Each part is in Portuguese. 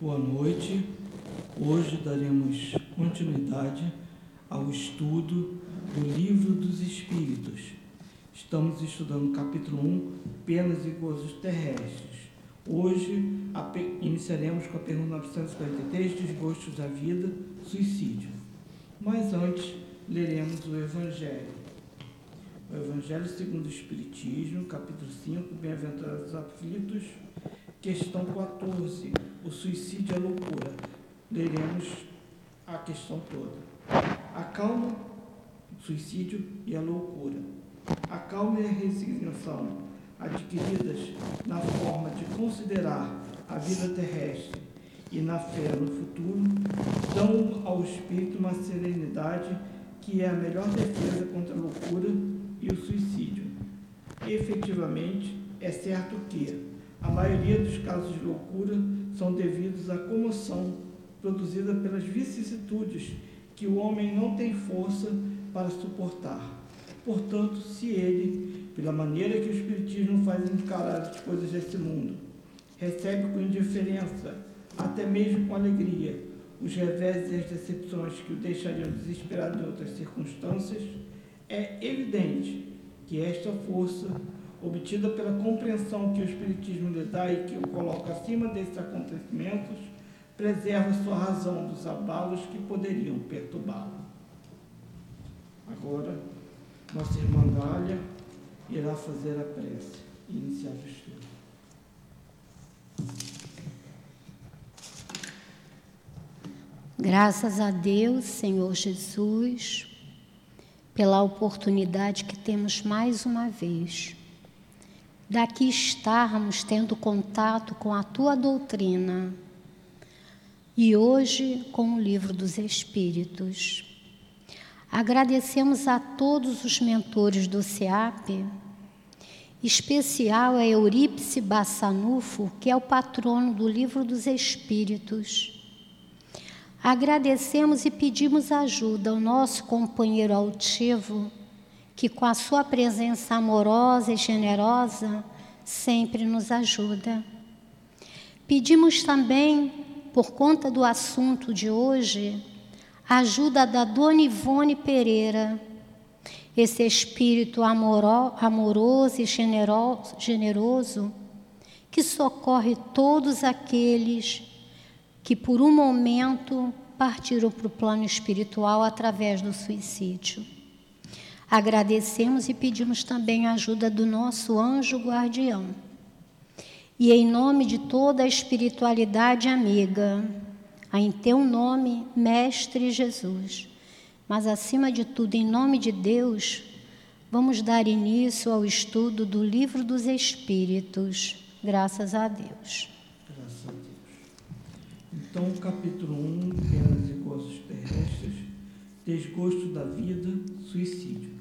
Boa noite. Hoje daremos continuidade ao estudo do Livro dos Espíritos. Estamos estudando o capítulo 1, Penas e Gozos Terrestres. Hoje iniciaremos com a pergunta 943, Desgostos da Vida, Suicídio. Mas antes, leremos o Evangelho. O Evangelho segundo o Espiritismo, capítulo 5, Bem-aventurados aflitos, questão 14, o suicídio é loucura. Leremos a questão toda. A calma, o suicídio e a loucura. A calma e a resignação adquiridas na forma de considerar a vida terrestre e na fé no futuro dão ao espírito uma serenidade que é a melhor defesa contra a loucura e o suicídio. Efetivamente, é certo que a maioria dos casos de loucura são devidos à comoção produzida pelas vicissitudes que o homem não tem força para suportar. Portanto, se ele, pela maneira que o Espiritismo faz encarar as coisas desse mundo, recebe com indiferença, até mesmo com alegria, os revés e as decepções que o deixariam desesperado em outras circunstâncias, é evidente que esta força obtida pela compreensão que o Espiritismo lhe dá e que o coloca acima desses acontecimentos, preserva sua razão dos abalos que poderiam perturbá-lo. Agora, nossa irmã Dália irá fazer a prece e iniciar o estudo. Graças a Deus, Senhor Jesus, pela oportunidade que temos mais uma vez daqui estarmos tendo contato com a tua doutrina e hoje com o livro dos Espíritos. Agradecemos a todos os mentores do SEAP, especial a Eurípice Bassanufo, que é o patrono do livro dos Espíritos. Agradecemos e pedimos ajuda ao nosso companheiro altivo, que com a sua presença amorosa e generosa sempre nos ajuda. Pedimos também, por conta do assunto de hoje, a ajuda da Dona Ivone Pereira, esse espírito amoro, amoroso e generoso que socorre todos aqueles que por um momento partiram para o plano espiritual através do suicídio. Agradecemos e pedimos também a ajuda do nosso anjo guardião. E em nome de toda a espiritualidade amiga, em teu nome, Mestre Jesus, mas acima de tudo, em nome de Deus, vamos dar início ao estudo do Livro dos Espíritos. Graças a Deus. Graças a Deus. Então, capítulo 1, Penas e Gozos Terrestres, Desgosto da Vida, Suicídio.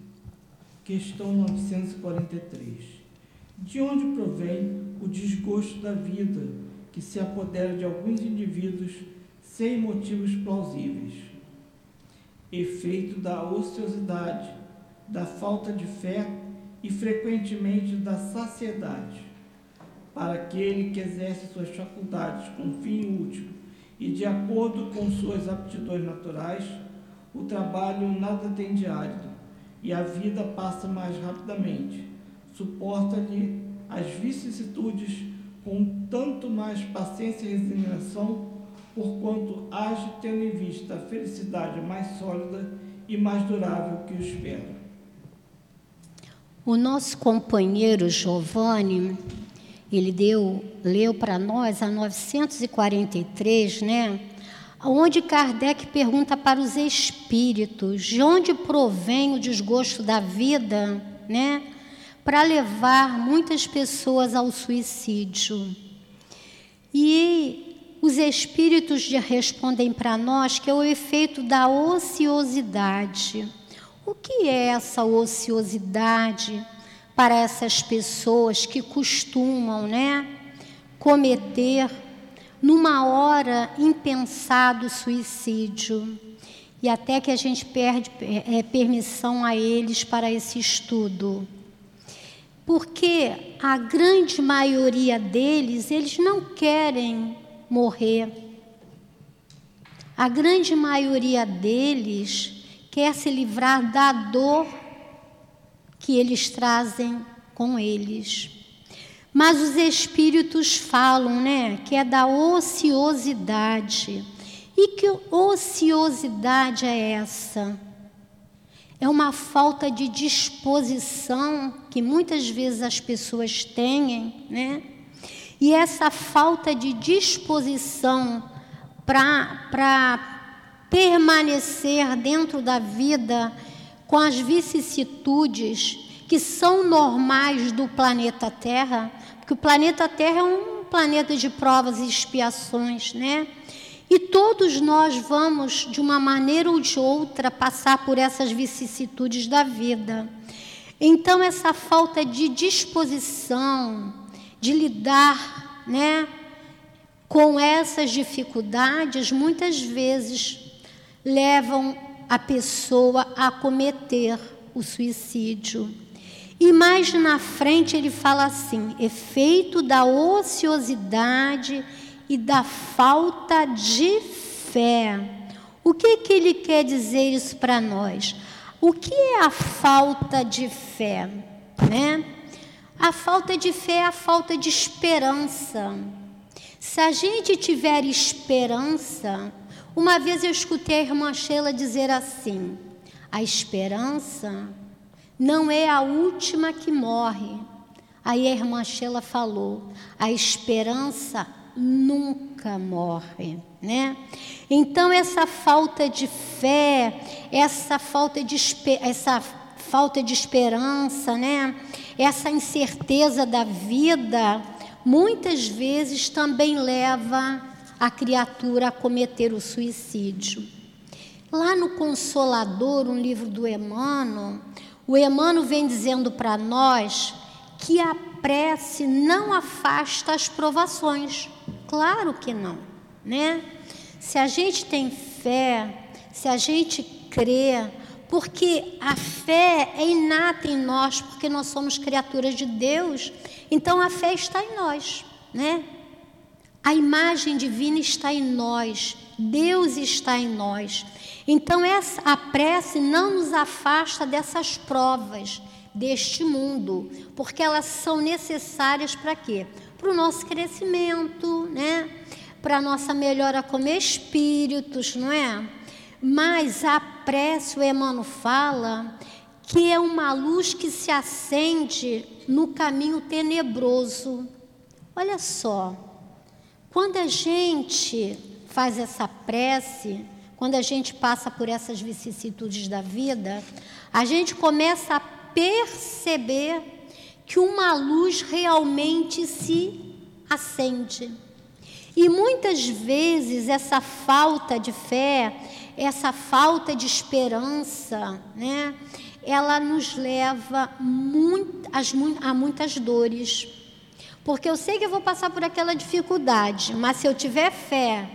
Questão 943. De onde provém o desgosto da vida que se apodera de alguns indivíduos sem motivos plausíveis? Efeito da ociosidade, da falta de fé e frequentemente da saciedade. Para aquele que exerce suas faculdades com fim útil e de acordo com suas aptidões naturais, o trabalho nada tem de árido e a vida passa mais rapidamente. Suporta-lhe as vicissitudes com tanto mais paciência e resignação, porquanto age tendo em vista a felicidade mais sólida e mais durável que o espera. O nosso companheiro Giovanni, ele deu, leu para nós a 943, né? Onde Kardec pergunta para os espíritos de onde provém o desgosto da vida, né, para levar muitas pessoas ao suicídio. E os espíritos respondem para nós que é o efeito da ociosidade. O que é essa ociosidade para essas pessoas que costumam, né, cometer numa hora impensado suicídio e até que a gente perde é, permissão a eles para esse estudo. Porque a grande maioria deles, eles não querem morrer, A grande maioria deles quer se livrar da dor que eles trazem com eles. Mas os espíritos falam, né, que é da ociosidade. E que ociosidade é essa? É uma falta de disposição que muitas vezes as pessoas têm, né? E essa falta de disposição para permanecer dentro da vida com as vicissitudes que são normais do planeta Terra, porque o planeta Terra é um planeta de provas e expiações, né? E todos nós vamos, de uma maneira ou de outra, passar por essas vicissitudes da vida. Então, essa falta de disposição de lidar né, com essas dificuldades, muitas vezes levam a pessoa a cometer o suicídio. E mais na frente ele fala assim: efeito da ociosidade e da falta de fé. O que, que ele quer dizer isso para nós? O que é a falta de fé? Né? A falta de fé é a falta de esperança. Se a gente tiver esperança, uma vez eu escutei a irmã Sheila dizer assim: a esperança não é a última que morre. Aí a irmã Sheila falou: a esperança nunca morre, né? Então essa falta de fé, essa falta de essa falta de esperança, né? Essa incerteza da vida, muitas vezes também leva a criatura a cometer o suicídio. Lá no Consolador, um livro do Emmanuel, o Emmanuel vem dizendo para nós que a prece não afasta as provações. Claro que não, né? Se a gente tem fé, se a gente crê, porque a fé é inata em nós, porque nós somos criaturas de Deus, então a fé está em nós, né? A imagem divina está em nós, Deus está em nós. Então essa, a prece não nos afasta dessas provas deste mundo, porque elas são necessárias para quê? Para o nosso crescimento, né? Para a nossa melhora como espíritos, não é? Mas a prece, o Emmanuel fala, que é uma luz que se acende no caminho tenebroso. Olha só, quando a gente faz essa prece, quando a gente passa por essas vicissitudes da vida, a gente começa a perceber que uma luz realmente se acende. E muitas vezes essa falta de fé, essa falta de esperança, né, ela nos leva muito, a muitas dores. Porque eu sei que eu vou passar por aquela dificuldade, mas se eu tiver fé,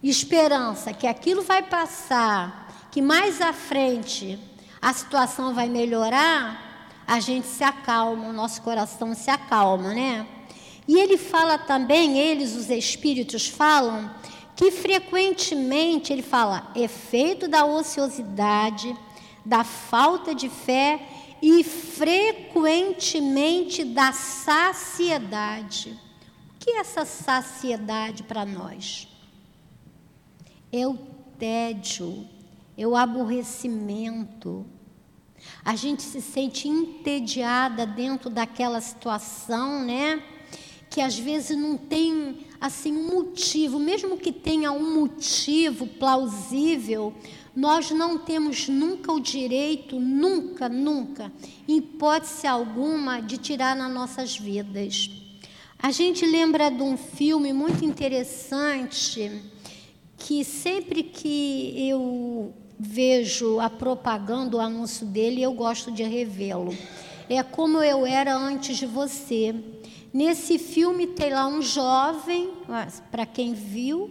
esperança que aquilo vai passar, que mais à frente a situação vai melhorar, a gente se acalma, o nosso coração se acalma, né? E ele fala também, eles, os espíritos, falam que frequentemente ele fala efeito da ociosidade, da falta de fé e frequentemente da saciedade. O que é essa saciedade para nós? é o tédio, é o aborrecimento. A gente se sente entediada dentro daquela situação, né? Que às vezes não tem assim um motivo, mesmo que tenha um motivo plausível, nós não temos nunca o direito, nunca, nunca, em hipótese alguma, de tirar nas nossas vidas. A gente lembra de um filme muito interessante que sempre que eu vejo a propaganda, o anúncio dele, eu gosto de revê-lo. É como eu era antes de você. Nesse filme tem lá um jovem, para quem viu,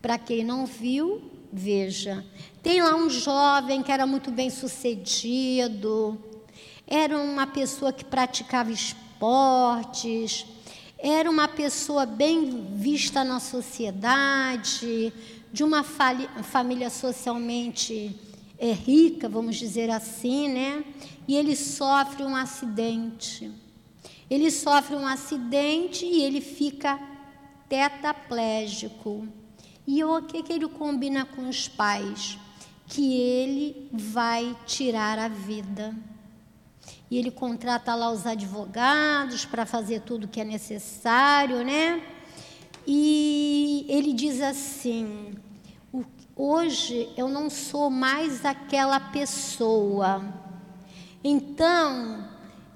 para quem não viu, veja. Tem lá um jovem que era muito bem sucedido, era uma pessoa que praticava esportes, era uma pessoa bem vista na sociedade, de uma família socialmente é, rica, vamos dizer assim, né? E ele sofre um acidente. Ele sofre um acidente e ele fica tetraplégico. E o que, que ele combina com os pais? Que ele vai tirar a vida. E ele contrata lá os advogados para fazer tudo que é necessário, né? E ele diz assim: hoje eu não sou mais aquela pessoa. Então,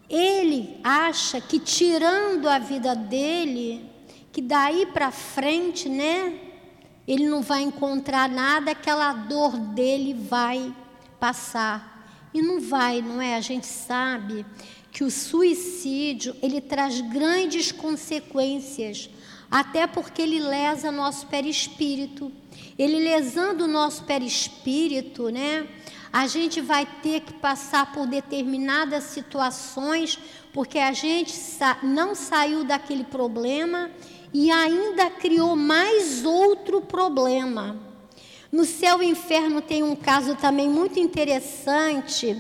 ele acha que tirando a vida dele, que daí para frente, né, ele não vai encontrar nada, aquela dor dele vai passar. E não vai, não é? A gente sabe que o suicídio, ele traz grandes consequências, até porque ele lesa nosso perispírito. Ele lesando o nosso perispírito, né? A gente vai ter que passar por determinadas situações, porque a gente não saiu daquele problema e ainda criou mais outro problema. No céu e inferno tem um caso também muito interessante,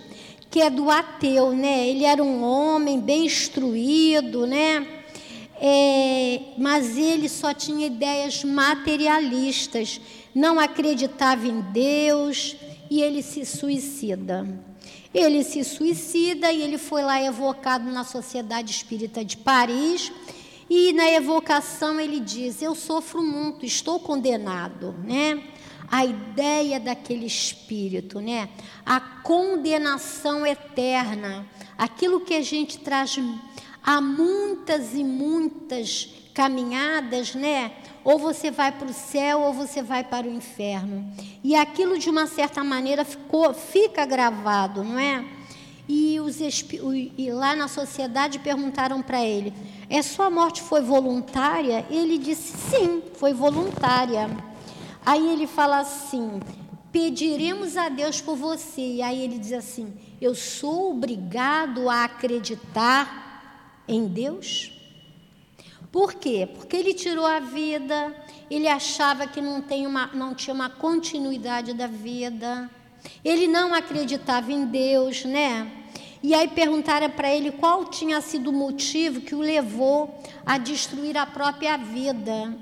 que é do ateu, né? Ele era um homem bem instruído, né? É, mas ele só tinha ideias materialistas, não acreditava em Deus e ele se suicida. Ele se suicida e ele foi lá evocado na Sociedade Espírita de Paris e na evocação ele diz: Eu sofro muito, estou condenado, né? A ideia daquele espírito, né? A condenação eterna, aquilo que a gente traz há muitas e muitas caminhadas, né? Ou você vai para o céu ou você vai para o inferno. E aquilo de uma certa maneira ficou, fica gravado, não é? E, os, e lá na sociedade perguntaram para ele: é sua morte foi voluntária? Ele disse: sim, foi voluntária. Aí ele fala assim: pediremos a Deus por você. E aí ele diz assim: eu sou obrigado a acreditar em Deus? Por quê? Porque ele tirou a vida, ele achava que não, tem uma, não tinha uma continuidade da vida, ele não acreditava em Deus, né? E aí perguntaram para ele qual tinha sido o motivo que o levou a destruir a própria vida.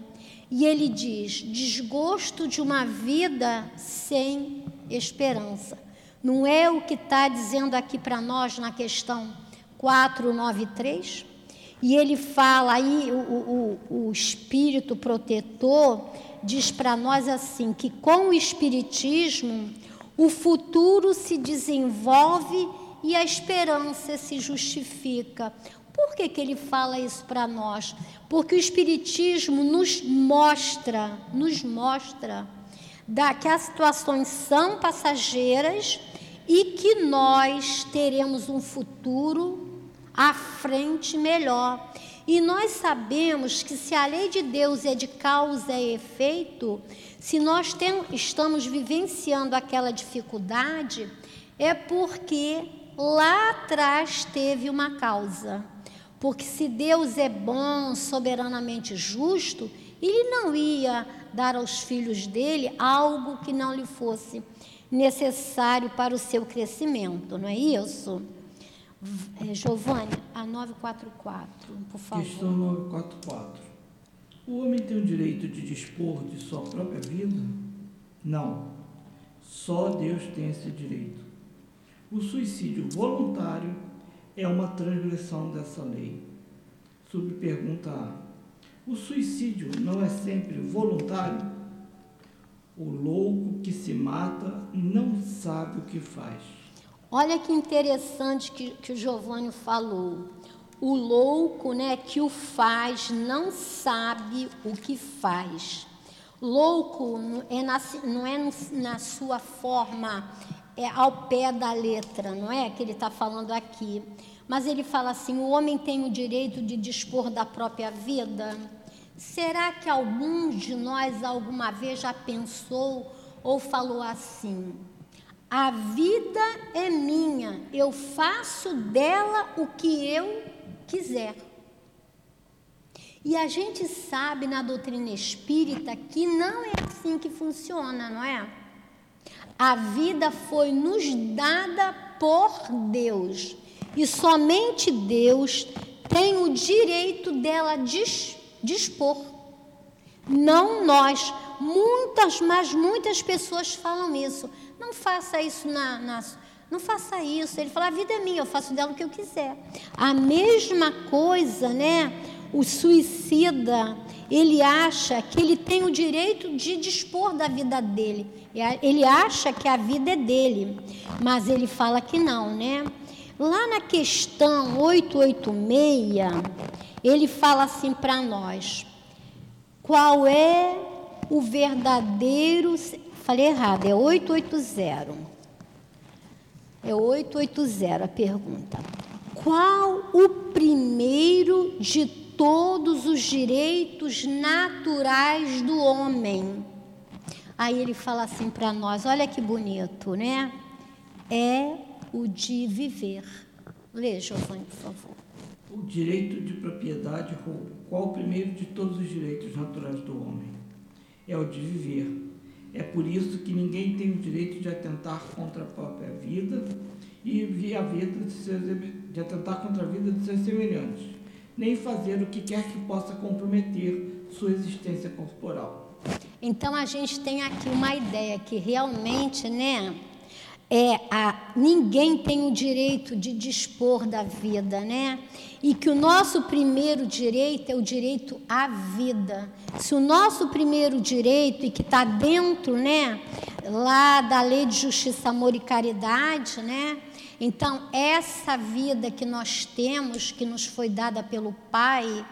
E ele diz: desgosto de uma vida sem esperança. Não é o que está dizendo aqui para nós na questão 493? E ele fala aí, o, o, o espírito protetor diz para nós assim: que com o espiritismo o futuro se desenvolve e a esperança se justifica. Por que, que ele fala isso para nós? Porque o Espiritismo nos mostra, nos mostra da, que as situações são passageiras e que nós teremos um futuro à frente melhor. E nós sabemos que se a lei de Deus é de causa e efeito, se nós tem, estamos vivenciando aquela dificuldade, é porque lá atrás teve uma causa. Porque se Deus é bom, soberanamente justo, ele não ia dar aos filhos dele algo que não lhe fosse necessário para o seu crescimento, não é isso? É, Giovanni, a 944, por favor. Questão 944. O homem tem o direito de dispor de sua própria vida? Não. Só Deus tem esse direito. O suicídio voluntário é uma transgressão dessa lei. Subpergunta A. O suicídio não é sempre voluntário? O louco que se mata não sabe o que faz. Olha que interessante que, que o Giovanni falou. O louco né, que o faz não sabe o que faz. Louco é na, não é na sua forma é, ao pé da letra, não é? Que ele está falando aqui. Mas ele fala assim: o homem tem o direito de dispor da própria vida. Será que algum de nós alguma vez já pensou ou falou assim? A vida é minha, eu faço dela o que eu quiser. E a gente sabe na doutrina espírita que não é assim que funciona, não é? A vida foi nos dada por Deus e somente Deus tem o direito dela dispor. Não nós. Muitas, mas muitas pessoas falam isso. Não faça isso na, na não faça isso. Ele fala: a vida é minha, eu faço dela o que eu quiser. A mesma coisa, né? O suicida, ele acha que ele tem o direito de dispor da vida dele. Ele acha que a vida é dele, mas ele fala que não, né? Lá na questão 886, ele fala assim para nós: qual é o verdadeiro. Falei errado, é 880. É 880 a pergunta. Qual o primeiro de todos os direitos naturais do homem? Aí ele fala assim para nós: olha que bonito, né? É o de viver. Lê, Giovanni, por favor. O direito de propriedade. Qual o primeiro de todos os direitos naturais do homem? É o de viver. É por isso que ninguém tem o direito de atentar contra a própria vida e a vida de, seus, de atentar contra a vida de seus semelhantes, nem fazer o que quer que possa comprometer sua existência corporal. Então a gente tem aqui uma ideia que realmente, né? é a ninguém tem o direito de dispor da vida, né? E que o nosso primeiro direito é o direito à vida. Se o nosso primeiro direito e que está dentro, né, lá da lei de justiça, amor e caridade, né? Então essa vida que nós temos, que nos foi dada pelo Pai,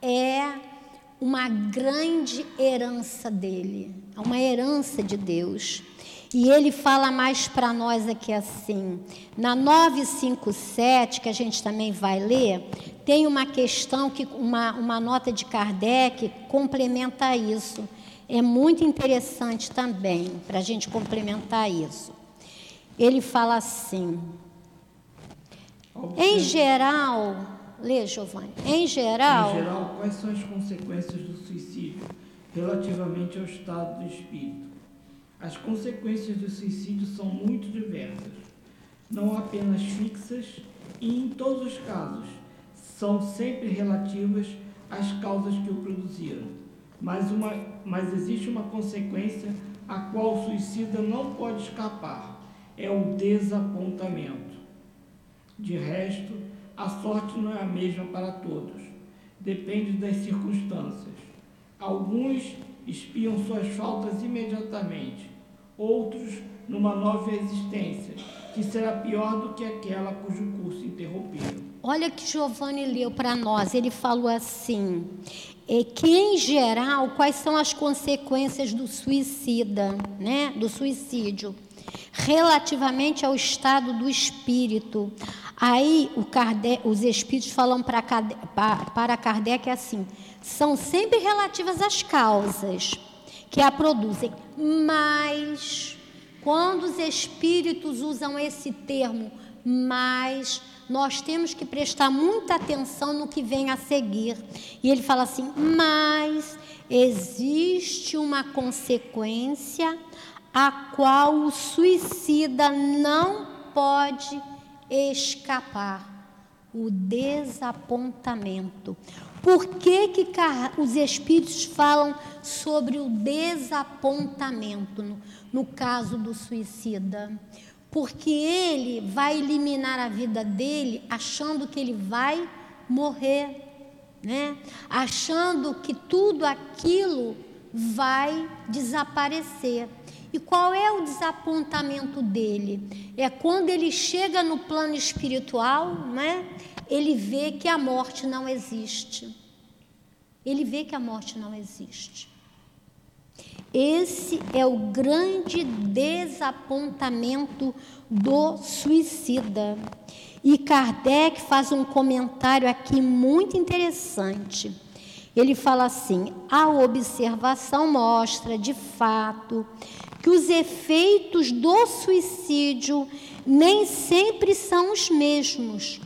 é uma grande herança dele, é uma herança de Deus. E ele fala mais para nós aqui assim. Na 957, que a gente também vai ler, tem uma questão que uma, uma nota de Kardec complementa isso. É muito interessante também para a gente complementar isso. Ele fala assim: em geral, lê, Giovanni, em geral. Em geral, quais são as consequências do suicídio relativamente ao estado do espírito? As consequências do suicídio são muito diversas, não apenas fixas e, em todos os casos, são sempre relativas às causas que o produziram. Mas, uma, mas existe uma consequência a qual o suicida não pode escapar: é o desapontamento. De resto, a sorte não é a mesma para todos, depende das circunstâncias. Alguns espiam suas faltas imediatamente, outros numa nova existência, que será pior do que aquela cujo curso interromperam. Olha que Giovanni leu para nós, ele falou assim: é que em geral, quais são as consequências do suicida, né? Do suicídio, relativamente ao estado do espírito. Aí Kardec, os espíritos falam para para Kardec assim: são sempre relativas às causas que a produzem. Mas, quando os espíritos usam esse termo, mas, nós temos que prestar muita atenção no que vem a seguir. E ele fala assim: mas existe uma consequência a qual o suicida não pode escapar o desapontamento. Por que, que os espíritos falam sobre o desapontamento no, no caso do suicida? Porque ele vai eliminar a vida dele achando que ele vai morrer, né? achando que tudo aquilo vai desaparecer. E qual é o desapontamento dele? É quando ele chega no plano espiritual, né? Ele vê que a morte não existe. Ele vê que a morte não existe. Esse é o grande desapontamento do suicida. E Kardec faz um comentário aqui muito interessante. Ele fala assim: a observação mostra, de fato, que os efeitos do suicídio nem sempre são os mesmos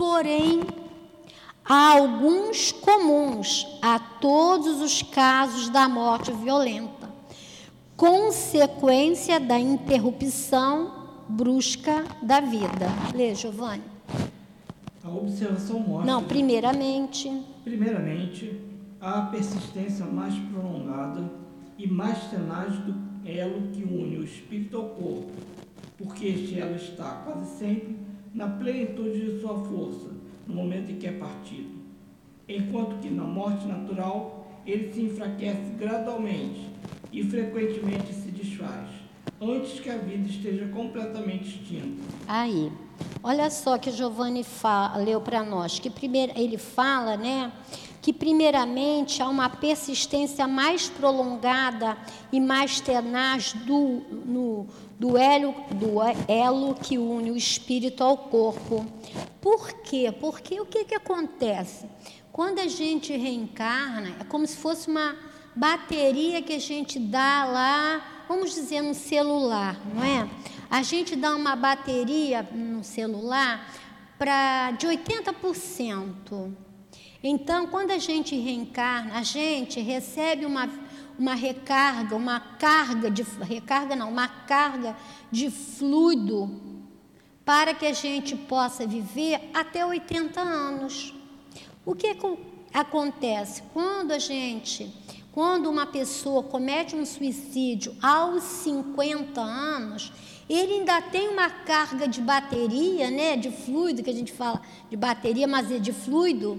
Porém, Há alguns comuns a todos os casos da morte violenta, consequência da interrupção brusca da vida. Lê, Giovanni. A observação mostra. Não, primeiramente. Primeiramente, a persistência mais prolongada e mais tenaz do elo que une o espírito ao corpo, porque este elo está quase sempre na plenitude de sua força no momento em que é partido, enquanto que na morte natural ele se enfraquece gradualmente e frequentemente se desfaz, antes que a vida esteja completamente extinta. Aí, olha só que Giovanni leu para nós, que primeiro ele fala, né, que primeiramente há uma persistência mais prolongada e mais tenaz do, no, do, elo, do elo que une o espírito ao corpo. Por quê? Porque o que, que acontece? Quando a gente reencarna, é como se fosse uma bateria que a gente dá lá, vamos dizer, no celular, não é? A gente dá uma bateria no celular para de 80%. Então, quando a gente reencarna, a gente recebe uma, uma recarga, uma carga de recarga não, uma carga de fluido para que a gente possa viver até 80 anos. O que acontece quando a gente, quando uma pessoa comete um suicídio aos 50 anos, ele ainda tem uma carga de bateria, né, de fluido que a gente fala de bateria, mas é de fluido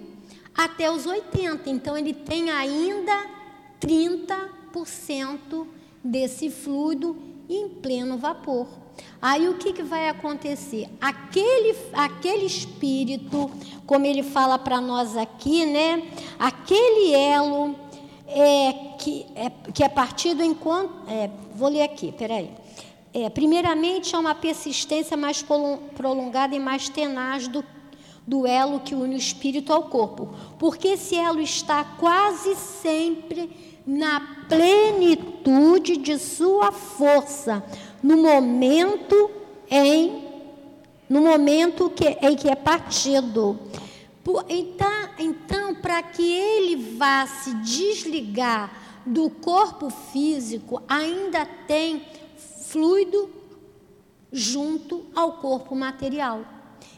até os 80. Então, ele tem ainda 30% desse fluido em pleno vapor. Aí o que, que vai acontecer? Aquele, aquele espírito, como ele fala para nós aqui, né? Aquele elo é, que, é, que é partido enquanto. É, vou ler aqui, peraí. É, primeiramente, há uma persistência mais prolongada e mais tenaz do do elo que une o espírito ao corpo, porque esse elo está quase sempre na plenitude de sua força, no momento em no momento que, em que é partido. Por, então, então para que ele vá se desligar do corpo físico, ainda tem fluido junto ao corpo material.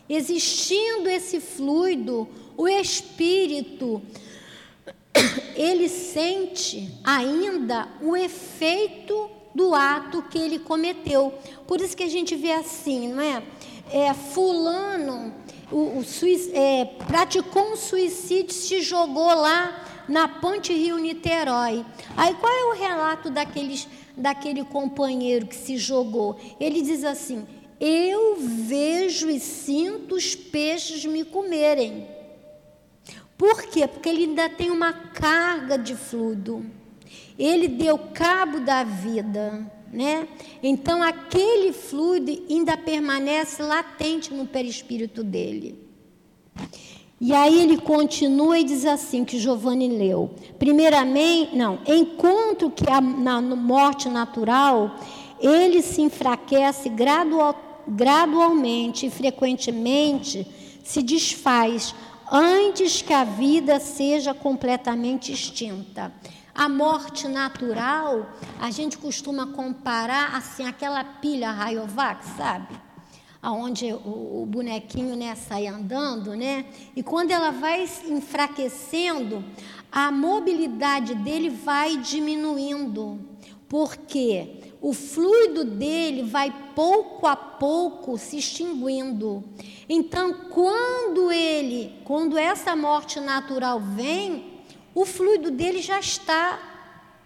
Existindo esse fluido, o espírito ele sente ainda o efeito do ato que ele cometeu. Por isso que a gente vê assim, não é? é fulano o, o é, praticou um suicídio, se jogou lá na Ponte Rio Niterói. Aí qual é o relato daqueles, daquele companheiro que se jogou? Ele diz assim: eu vejo e sinto os peixes me comerem. Por quê? Porque ele ainda tem uma carga de fluido. Ele deu cabo da vida, né? Então aquele fluido ainda permanece latente no perispírito dele. E aí ele continua e diz assim que Giovanni leu. Primeiramente, não, enquanto que a, na morte natural ele se enfraquece gradualmente gradualmente e frequentemente se desfaz antes que a vida seja completamente extinta. A morte natural, a gente costuma comparar assim aquela pilha Rayovac, sabe? Aonde o, o bonequinho né, sai andando, né? E quando ela vai enfraquecendo, a mobilidade dele vai diminuindo. Por quê? O fluido dele vai pouco a pouco se extinguindo. Então, quando ele, quando essa morte natural vem, o fluido dele já está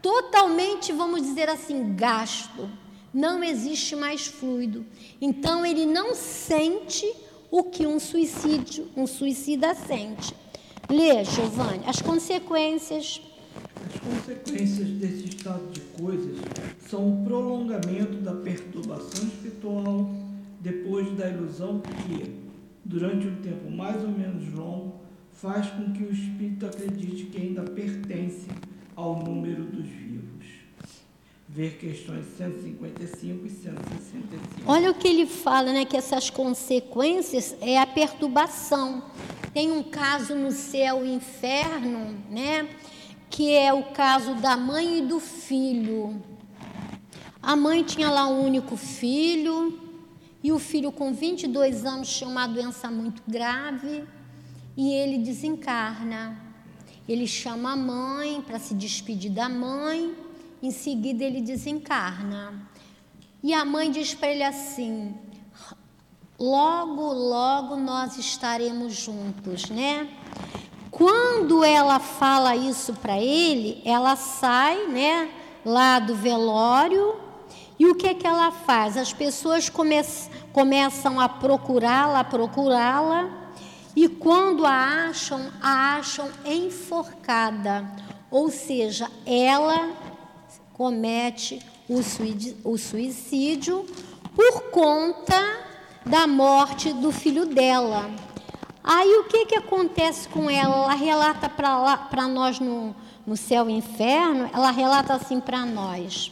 totalmente, vamos dizer assim, gasto. Não existe mais fluido. Então ele não sente o que um suicídio, um suicida sente. Lê, Giovanni, as consequências as consequências desse estado de coisas são o prolongamento da perturbação espiritual depois da ilusão que, durante um tempo mais ou menos longo, faz com que o espírito acredite que ainda pertence ao número dos vivos. Ver questões 155 e 165. Olha o que ele fala, né? Que essas consequências é a perturbação. tem um caso no céu e inferno, né? Que é o caso da mãe e do filho. A mãe tinha lá um único filho, e o filho, com 22 anos, tinha uma doença muito grave e ele desencarna. Ele chama a mãe para se despedir da mãe, em seguida ele desencarna. E a mãe diz para ele assim: logo, logo nós estaremos juntos, né? Quando ela fala isso para ele, ela sai, né, lá do velório, e o que é que ela faz? As pessoas come começam a procurá-la, procurá-la, e quando a acham, a acham enforcada, ou seja, ela comete o suicídio por conta da morte do filho dela. Aí o que, que acontece com ela? Ela relata para nós no, no céu e inferno, ela relata assim para nós.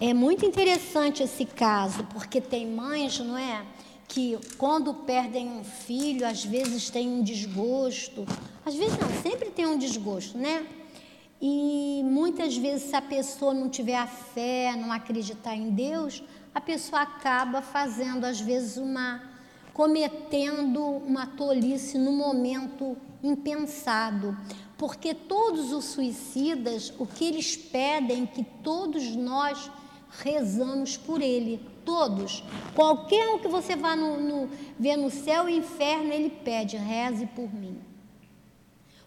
É muito interessante esse caso, porque tem mães, não é? Que quando perdem um filho, às vezes tem um desgosto. Às vezes não, sempre tem um desgosto, né? E muitas vezes, se a pessoa não tiver a fé, não acreditar em Deus, a pessoa acaba fazendo, às vezes, uma. Cometendo uma tolice no momento impensado. Porque todos os suicidas, o que eles pedem, que todos nós rezamos por ele, todos. Qualquer um que você vá no, no, ver no céu e inferno, ele pede, reze por mim.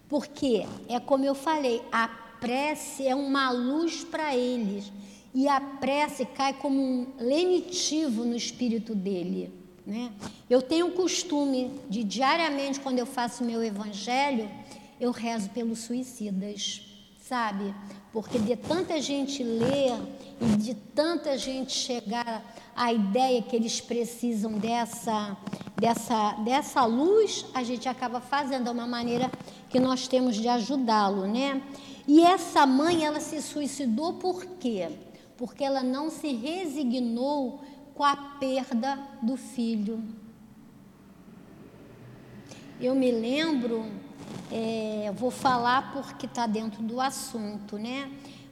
Porque é como eu falei, a prece é uma luz para eles. E a prece cai como um lenitivo no espírito dele. Né? Eu tenho o costume de, diariamente, quando eu faço meu evangelho, eu rezo pelos suicidas, sabe? Porque de tanta gente ler e de tanta gente chegar à ideia que eles precisam dessa, dessa, dessa luz, a gente acaba fazendo, é uma maneira que nós temos de ajudá-lo, né? E essa mãe, ela se suicidou por quê? Porque ela não se resignou com a perda do filho. Eu me lembro é, vou falar porque está dentro do assunto, né?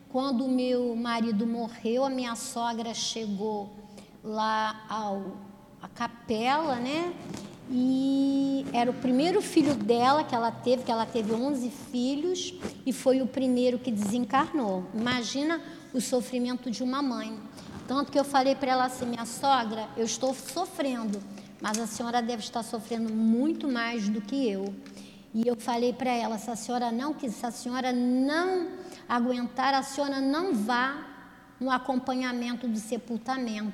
Quando meu marido morreu, a minha sogra chegou lá ao a capela, né? E era o primeiro filho dela que ela teve, que ela teve 11 filhos e foi o primeiro que desencarnou. Imagina o sofrimento de uma mãe. Tanto que eu falei para ela assim: minha sogra, eu estou sofrendo, mas a senhora deve estar sofrendo muito mais do que eu. E eu falei para ela: se a senhora não quiser, se a senhora não aguentar, a senhora não vá no acompanhamento do sepultamento.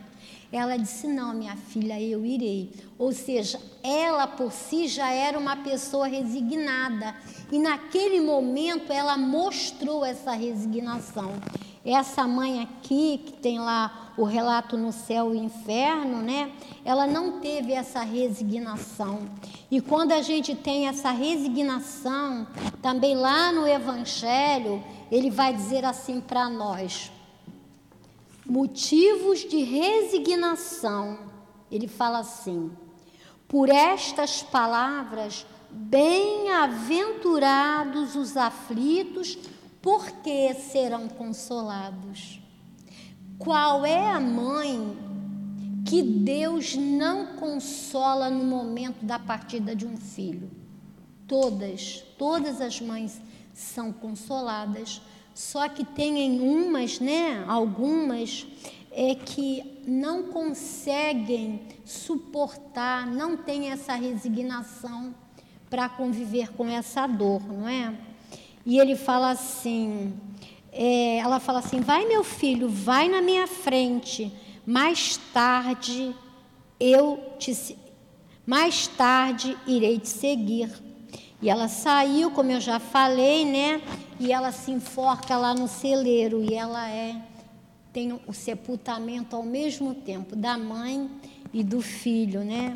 Ela disse: Não, minha filha, eu irei. Ou seja, ela por si já era uma pessoa resignada. E naquele momento ela mostrou essa resignação. Essa mãe aqui, que tem lá o relato no céu e inferno, né? Ela não teve essa resignação. E quando a gente tem essa resignação, também lá no Evangelho, ele vai dizer assim para nós: motivos de resignação. Ele fala assim: por estas palavras, bem-aventurados os aflitos porque serão consolados. Qual é a mãe que Deus não consola no momento da partida de um filho? Todas, todas as mães são consoladas, só que tem umas, né, algumas é que não conseguem suportar, não têm essa resignação para conviver com essa dor, não é? E ele fala assim: é, ela fala assim, vai meu filho, vai na minha frente, mais tarde eu te, mais tarde irei te seguir. E ela saiu, como eu já falei, né? E ela se enforca lá no celeiro e ela é tem o sepultamento ao mesmo tempo da mãe e do filho, né?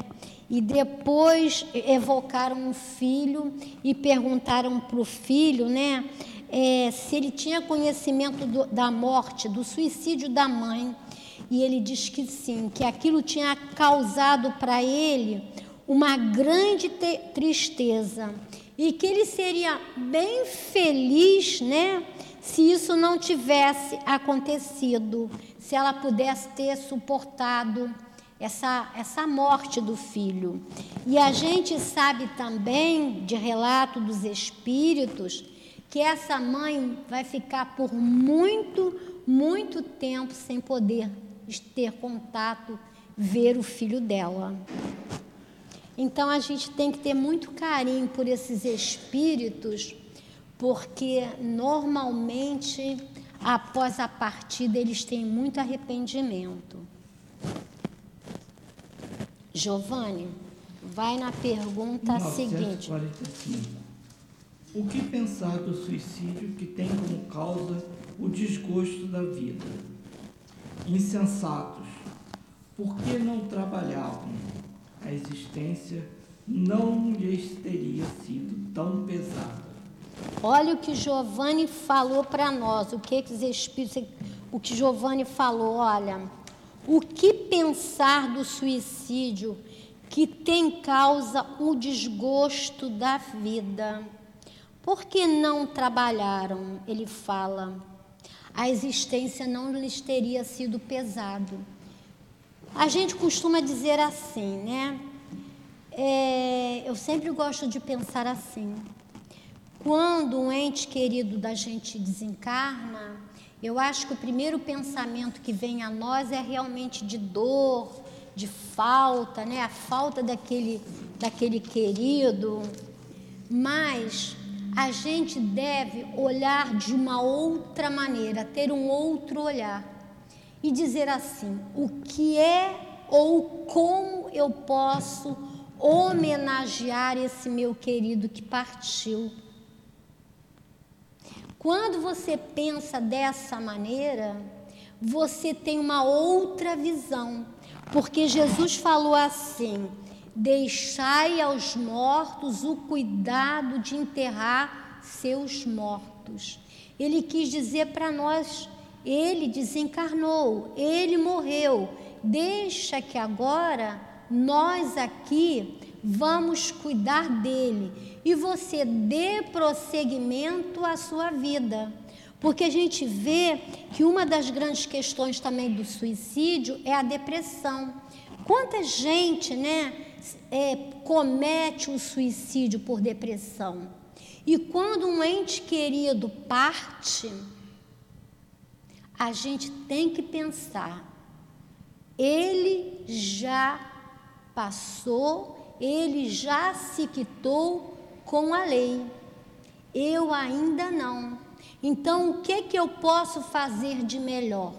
E depois evocaram um filho e perguntaram para o filho, né, é, se ele tinha conhecimento do, da morte, do suicídio da mãe. E ele diz que sim, que aquilo tinha causado para ele uma grande tristeza e que ele seria bem feliz, né, se isso não tivesse acontecido, se ela pudesse ter suportado essa, essa morte do filho. E a gente sabe também, de relato dos espíritos, que essa mãe vai ficar por muito, muito tempo sem poder ter contato, ver o filho dela. Então a gente tem que ter muito carinho por esses espíritos, porque normalmente após a partida eles têm muito arrependimento. Giovanni, vai na pergunta 945. seguinte. O que pensar do suicídio que tem como causa o desgosto da vida? Insensatos, por que não trabalhavam? A existência não lhes teria sido tão pesada. Olha o que Giovanni falou para nós, o que, que os espíritos, o que Giovanni falou, olha, o que pensar do suicídio que tem causa o desgosto da vida? Por que não trabalharam? Ele fala. A existência não lhes teria sido pesado. A gente costuma dizer assim, né? É, eu sempre gosto de pensar assim. Quando um ente querido da gente desencarna, eu acho que o primeiro pensamento que vem a nós é realmente de dor, de falta, né? A falta daquele, daquele querido. Mas a gente deve olhar de uma outra maneira, ter um outro olhar e dizer assim: o que é ou como eu posso homenagear esse meu querido que partiu? Quando você pensa dessa maneira, você tem uma outra visão, porque Jesus falou assim: deixai aos mortos o cuidado de enterrar seus mortos. Ele quis dizer para nós: ele desencarnou, ele morreu, deixa que agora nós aqui vamos cuidar dele e você dê prosseguimento à sua vida. Porque a gente vê que uma das grandes questões também do suicídio é a depressão. Quanta gente, né, é, comete o suicídio por depressão? E quando um ente querido parte, a gente tem que pensar, ele já passou ele já se quitou com a lei. Eu ainda não. Então, o que, que eu posso fazer de melhor?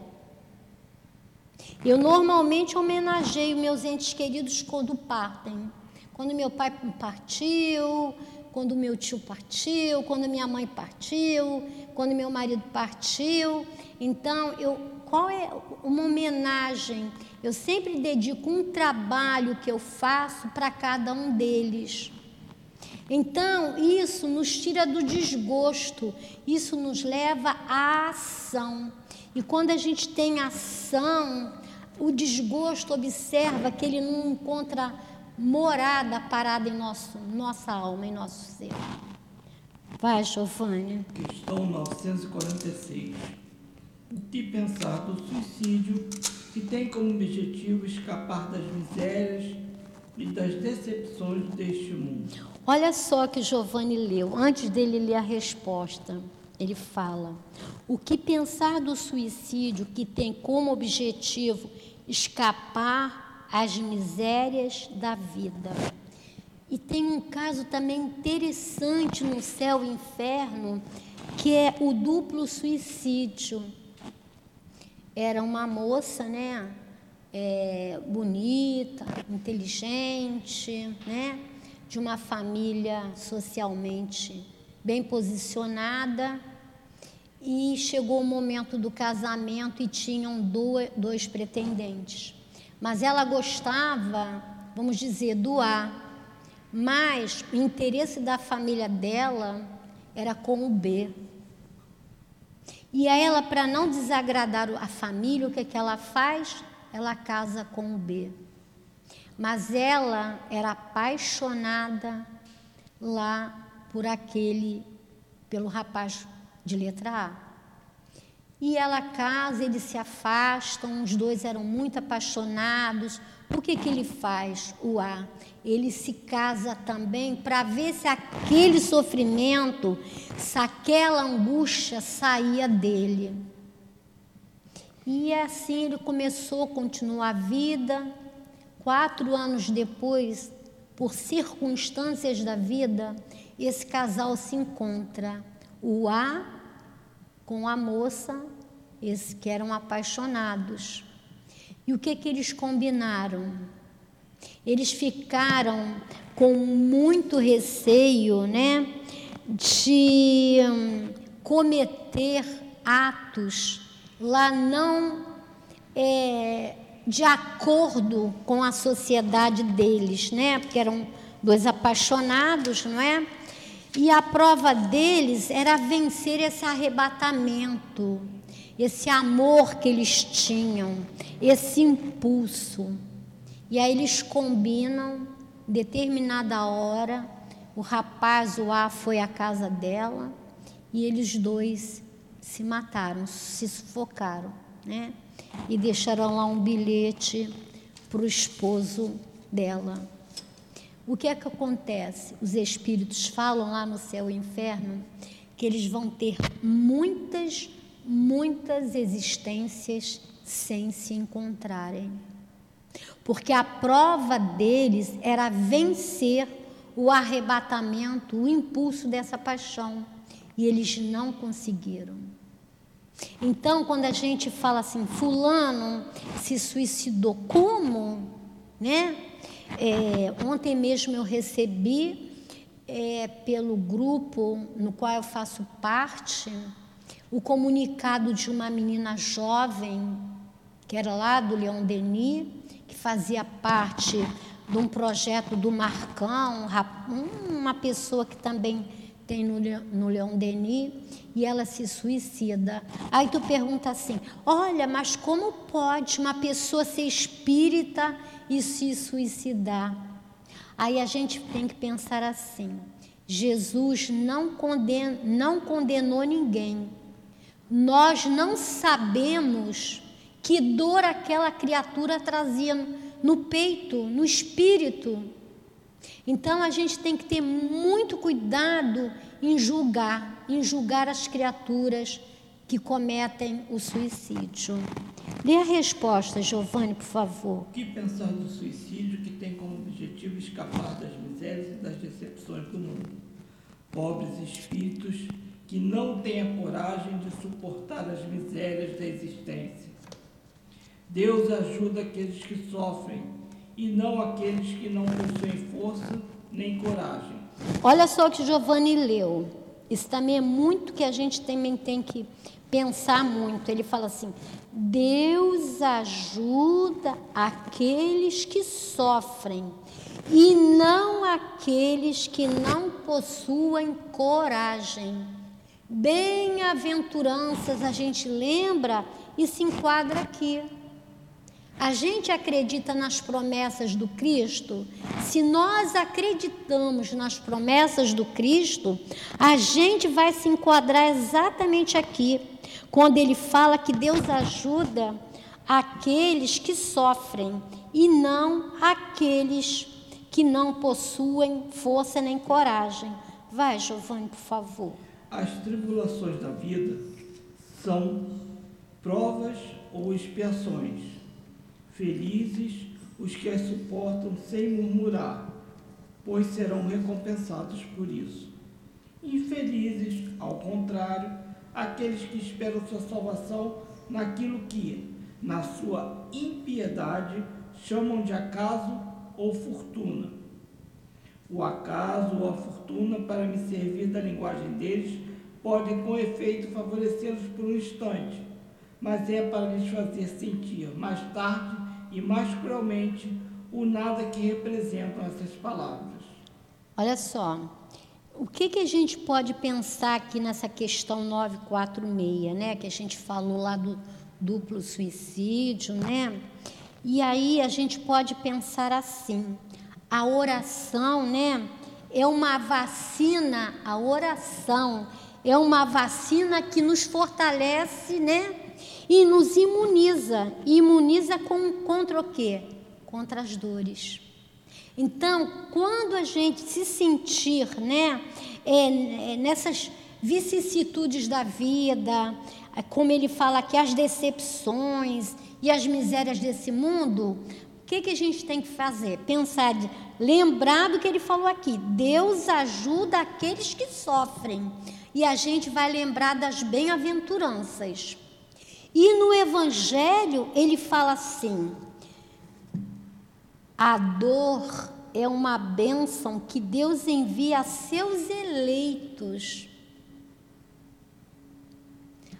Eu normalmente homenageio meus entes queridos quando partem. Quando meu pai partiu, quando meu tio partiu, quando minha mãe partiu, quando meu marido partiu. Então, eu, qual é uma homenagem eu sempre dedico um trabalho que eu faço para cada um deles. Então, isso nos tira do desgosto, isso nos leva à ação. E quando a gente tem ação, o desgosto observa que ele não encontra morada parada em nosso, nossa alma, em nosso ser. Vai, Giovanni. Questão 946. O que pensar do suicídio que tem como objetivo escapar das misérias e das decepções deste mundo. Olha só que Giovanni leu, antes dele ler a resposta. Ele fala: o que pensar do suicídio que tem como objetivo escapar às misérias da vida? E tem um caso também interessante no céu e inferno, que é o duplo suicídio era uma moça, né? É, bonita, inteligente, né? De uma família socialmente bem posicionada. E chegou o momento do casamento e tinham dois, pretendentes. Mas ela gostava, vamos dizer, do A. Mas o interesse da família dela era com o B. E a ela, para não desagradar a família, o que, que ela faz? Ela casa com o B. mas ela era apaixonada lá por aquele, pelo rapaz de letra A. E ela casa, eles se afastam, os dois eram muito apaixonados. O que, que ele faz, o A? Ele se casa também para ver se aquele sofrimento, se aquela angústia saía dele. E assim ele começou a continuar a vida. Quatro anos depois, por circunstâncias da vida, esse casal se encontra. O A com a moça, esses que eram apaixonados. E o que que eles combinaram? Eles ficaram com muito receio, né, de hum, cometer atos lá não é, de acordo com a sociedade deles, né, porque eram dois apaixonados, não é? E a prova deles era vencer esse arrebatamento, esse amor que eles tinham, esse impulso. E aí eles combinam, determinada hora, o rapaz, o A, foi à casa dela e eles dois se mataram, se sufocaram, né? E deixaram lá um bilhete para o esposo dela. O que é que acontece? Os espíritos falam lá no céu e inferno que eles vão ter muitas, muitas existências sem se encontrarem. Porque a prova deles era vencer o arrebatamento, o impulso dessa paixão. E eles não conseguiram. Então, quando a gente fala assim, fulano se suicidou, como? Né? É, ontem mesmo eu recebi é, pelo grupo no qual eu faço parte o comunicado de uma menina jovem que era lá do Leão Denis, que fazia parte de um projeto do Marcão, uma pessoa que também tem no, Leão Denis, e ela se suicida. Aí tu pergunta assim: olha, mas como pode uma pessoa ser espírita e se suicidar. Aí a gente tem que pensar assim: Jesus não, conden não condenou ninguém. Nós não sabemos que dor aquela criatura trazia no peito, no espírito. Então a gente tem que ter muito cuidado em julgar, em julgar as criaturas que cometem o suicídio. Dê a resposta, Giovanni, por favor. Que pensar do suicídio que tem como objetivo escapar das misérias e das decepções do mundo? Pobres espíritos que não têm a coragem de suportar as misérias da existência. Deus ajuda aqueles que sofrem e não aqueles que não possuem força nem coragem. Olha só o que Giovanni leu. Isso também é muito que a gente também tem que pensar muito. Ele fala assim: Deus ajuda aqueles que sofrem e não aqueles que não possuem coragem. Bem-aventuranças a gente lembra e se enquadra aqui. A gente acredita nas promessas do Cristo. Se nós acreditamos nas promessas do Cristo, a gente vai se enquadrar exatamente aqui, quando ele fala que Deus ajuda aqueles que sofrem e não aqueles que não possuem força nem coragem. Vai, Giovanni, por favor. As tribulações da vida são provas ou expiações Felizes os que as suportam sem murmurar, pois serão recompensados por isso. Infelizes, ao contrário, aqueles que esperam sua salvação naquilo que, na sua impiedade, chamam de acaso ou fortuna. O acaso ou a fortuna, para me servir da linguagem deles, podem com efeito favorecê-los por um instante, mas é para lhes fazer sentir mais tarde e mais cruelmente o nada que representam essas palavras. Olha só, o que, que a gente pode pensar aqui nessa questão 946, né? Que a gente falou lá do duplo suicídio, né? E aí a gente pode pensar assim: a oração, né, é uma vacina, a oração é uma vacina que nos fortalece, né? E nos imuniza. E imuniza com, contra o quê? Contra as dores. Então, quando a gente se sentir, né, é, é, nessas vicissitudes da vida, é, como ele fala aqui, as decepções e as misérias desse mundo, o que, que a gente tem que fazer? Pensar, lembrar do que ele falou aqui: Deus ajuda aqueles que sofrem. E a gente vai lembrar das bem-aventuranças. E no Evangelho ele fala assim: a dor é uma bênção que Deus envia a seus eleitos.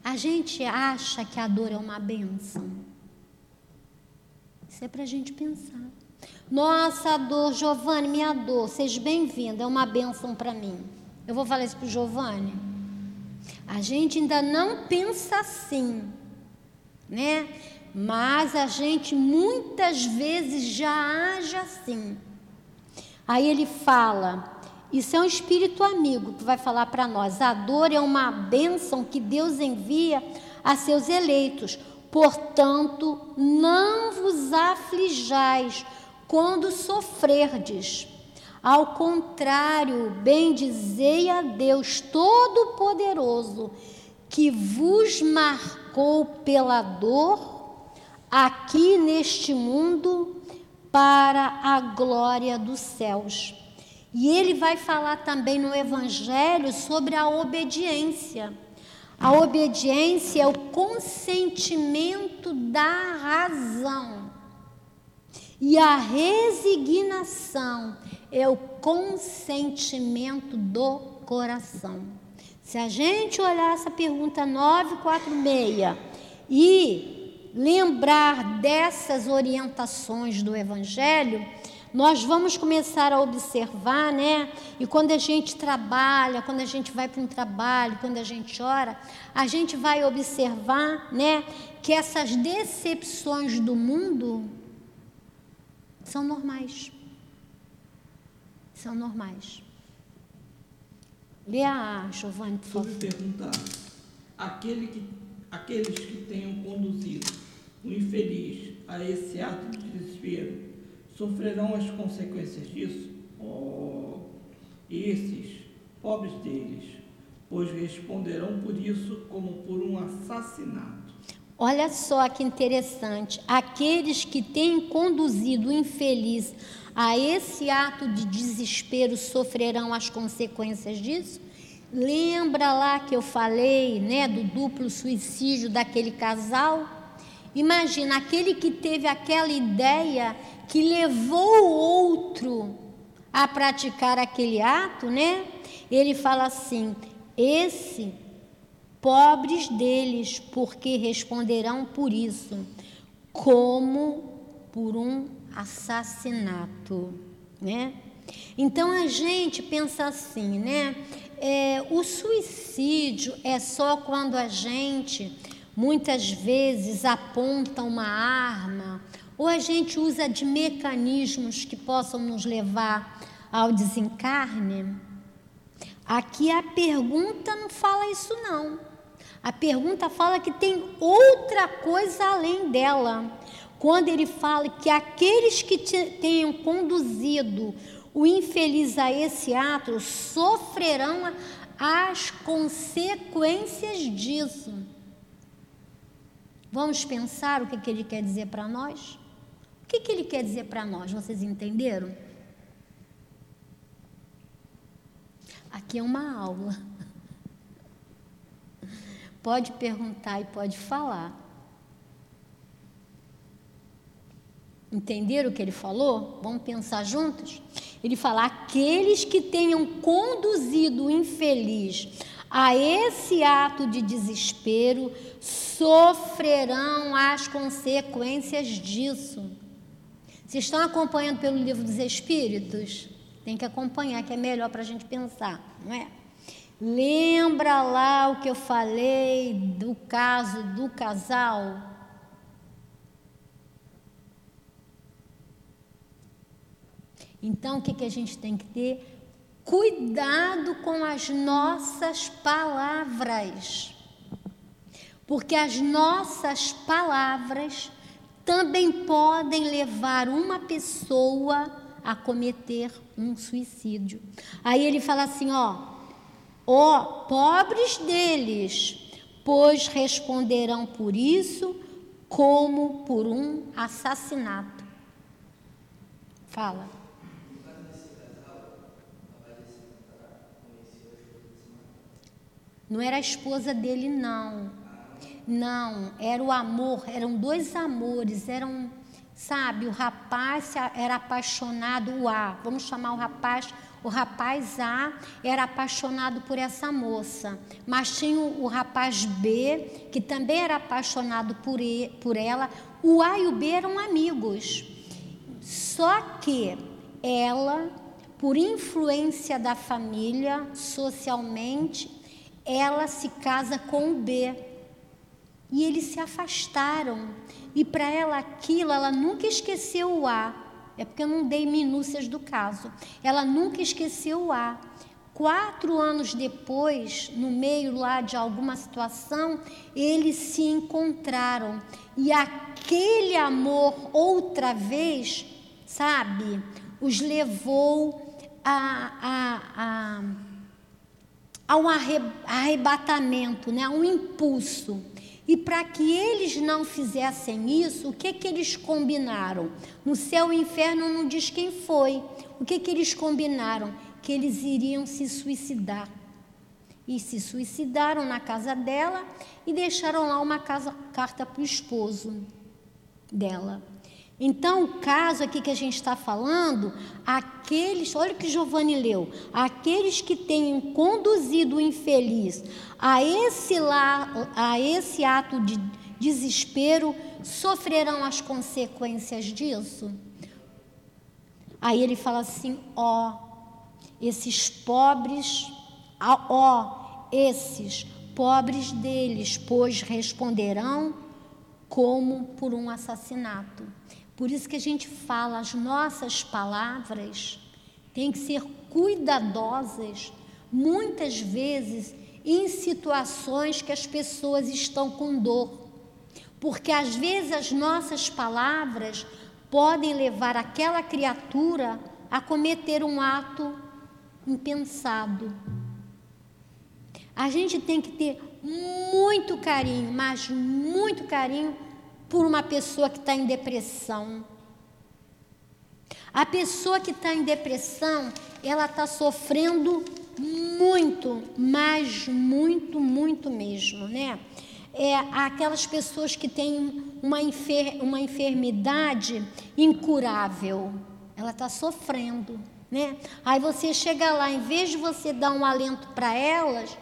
A gente acha que a dor é uma bênção. Isso é para a gente pensar. Nossa dor, Giovanni, minha dor, seja bem-vinda, é uma bênção para mim. Eu vou falar isso para o Giovanni. A gente ainda não pensa assim, né? Mas a gente muitas vezes já age assim. Aí ele fala: Isso é um espírito amigo que vai falar para nós. A dor é uma bênção que Deus envia a seus eleitos. Portanto, não vos aflijais quando sofrerdes. Ao contrário, bendizei a Deus Todo-Poderoso, que vos marcou pela dor aqui neste mundo para a glória dos céus. E ele vai falar também no Evangelho sobre a obediência. A obediência é o consentimento da razão. E a resignação é o consentimento do coração. Se a gente olhar essa pergunta 946 e lembrar dessas orientações do Evangelho, nós vamos começar a observar, né? E quando a gente trabalha, quando a gente vai para um trabalho, quando a gente ora, a gente vai observar, né? Que essas decepções do mundo são normais. São normais. Lê a Giovanni, por favor. perguntar, aquele que, aqueles que tenham conduzido o infeliz a esse ato de desespero sofrerão as consequências disso? Oh, esses, pobres deles, pois responderão por isso como por um assassinato. Olha só que interessante. Aqueles que têm conduzido o infeliz a esse ato de desespero sofrerão as consequências disso? Lembra lá que eu falei, né, do duplo suicídio daquele casal? Imagina aquele que teve aquela ideia que levou o outro a praticar aquele ato, né? Ele fala assim: esse pobres deles, porque responderão por isso, como por um assassinato, né? Então a gente pensa assim, né? É, o suicídio é só quando a gente muitas vezes aponta uma arma ou a gente usa de mecanismos que possam nos levar ao desencarne. Aqui a pergunta não fala isso não. A pergunta fala que tem outra coisa além dela. Quando ele fala que aqueles que tenham conduzido o infeliz a esse ato sofrerão as consequências disso. Vamos pensar o que, que ele quer dizer para nós? O que, que ele quer dizer para nós? Vocês entenderam? Aqui é uma aula. Pode perguntar e pode falar. Entenderam o que ele falou? Vamos pensar juntos? Ele fala: aqueles que tenham conduzido o infeliz a esse ato de desespero sofrerão as consequências disso. Vocês estão acompanhando pelo livro dos Espíritos? Tem que acompanhar, que é melhor para a gente pensar, não é? Lembra lá o que eu falei do caso do casal? Então, o que, que a gente tem que ter? Cuidado com as nossas palavras. Porque as nossas palavras também podem levar uma pessoa a cometer um suicídio. Aí ele fala assim, ó, ó, pobres deles, pois responderão por isso como por um assassinato. Fala. Não era a esposa dele, não. Não, era o amor, eram dois amores, eram, sabe, o rapaz era apaixonado, o A, vamos chamar o rapaz, o rapaz A era apaixonado por essa moça, mas tinha o, rapaz B, que também era apaixonado por, por ela, o A e o B eram amigos. Só que ela, por influência da família, socialmente, ela se casa com o B. E eles se afastaram. E para ela aquilo, ela nunca esqueceu o A. É porque eu não dei minúcias do caso. Ela nunca esqueceu o A. Quatro anos depois, no meio lá de alguma situação, eles se encontraram. E aquele amor, outra vez, sabe, os levou a, a, a a um arrebatamento, né, a um impulso. E para que eles não fizessem isso, o que, que eles combinaram? No céu e inferno não diz quem foi. O que, que eles combinaram? Que eles iriam se suicidar. E se suicidaram na casa dela e deixaram lá uma casa, carta para o esposo dela. Então, o caso aqui que a gente está falando, aqueles, olha o que Giovanni leu, aqueles que tenham conduzido o infeliz a esse, lá, a esse ato de desespero, sofrerão as consequências disso. Aí ele fala assim: ó, esses pobres, ó, esses pobres deles, pois responderão como por um assassinato. Por isso que a gente fala, as nossas palavras têm que ser cuidadosas, muitas vezes em situações que as pessoas estão com dor. Porque às vezes as nossas palavras podem levar aquela criatura a cometer um ato impensado. A gente tem que ter muito carinho, mas muito carinho por uma pessoa que está em depressão. A pessoa que está em depressão, ela está sofrendo muito, mas muito, muito mesmo, né? É aquelas pessoas que têm uma, enfer uma enfermidade incurável, ela está sofrendo, né? Aí você chega lá, em vez de você dar um alento para elas,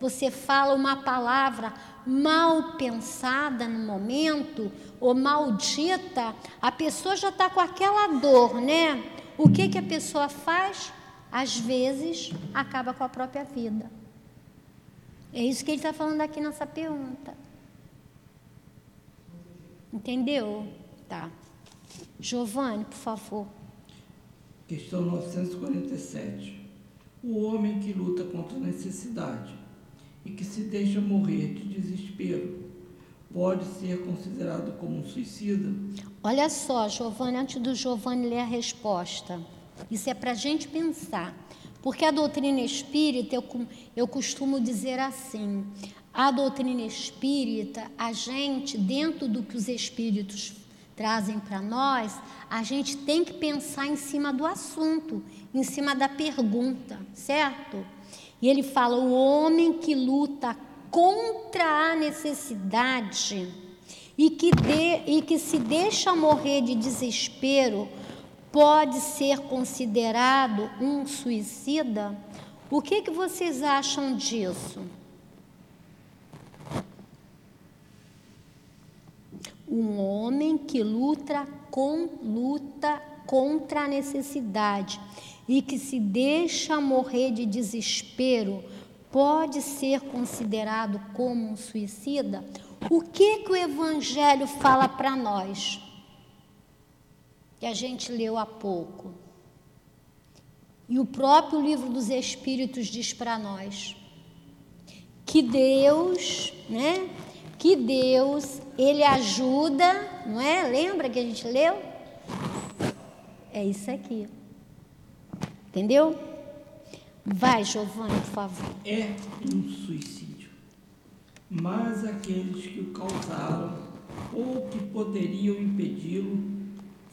você fala uma palavra mal pensada no momento ou maldita, a pessoa já está com aquela dor, né? O que, que a pessoa faz? Às vezes acaba com a própria vida. É isso que ele está falando aqui nessa pergunta. Entendeu? Tá. Giovanni, por favor. Questão 947. O homem que luta contra a necessidade e que se deixa morrer de desespero pode ser considerado como um suicida? Olha só, Giovanni, antes do Giovanni ler a resposta, isso é para a gente pensar. Porque a doutrina espírita, eu, eu costumo dizer assim: a doutrina espírita, a gente, dentro do que os espíritos trazem para nós, a gente tem que pensar em cima do assunto, em cima da pergunta, certo? E ele fala: o homem que luta contra a necessidade e que, de, e que se deixa morrer de desespero pode ser considerado um suicida? O que, que vocês acham disso? Um homem que luta, com, luta contra a necessidade e que se deixa morrer de desespero pode ser considerado como um suicida? O que que o evangelho fala para nós? Que a gente leu há pouco. E o próprio livro dos Espíritos diz para nós que Deus, né? Que Deus, ele ajuda, não é? Lembra que a gente leu? É isso aqui. Entendeu? Vai, Giovanni, por favor. É um suicídio. Mas aqueles que o causaram ou que poderiam impedi-lo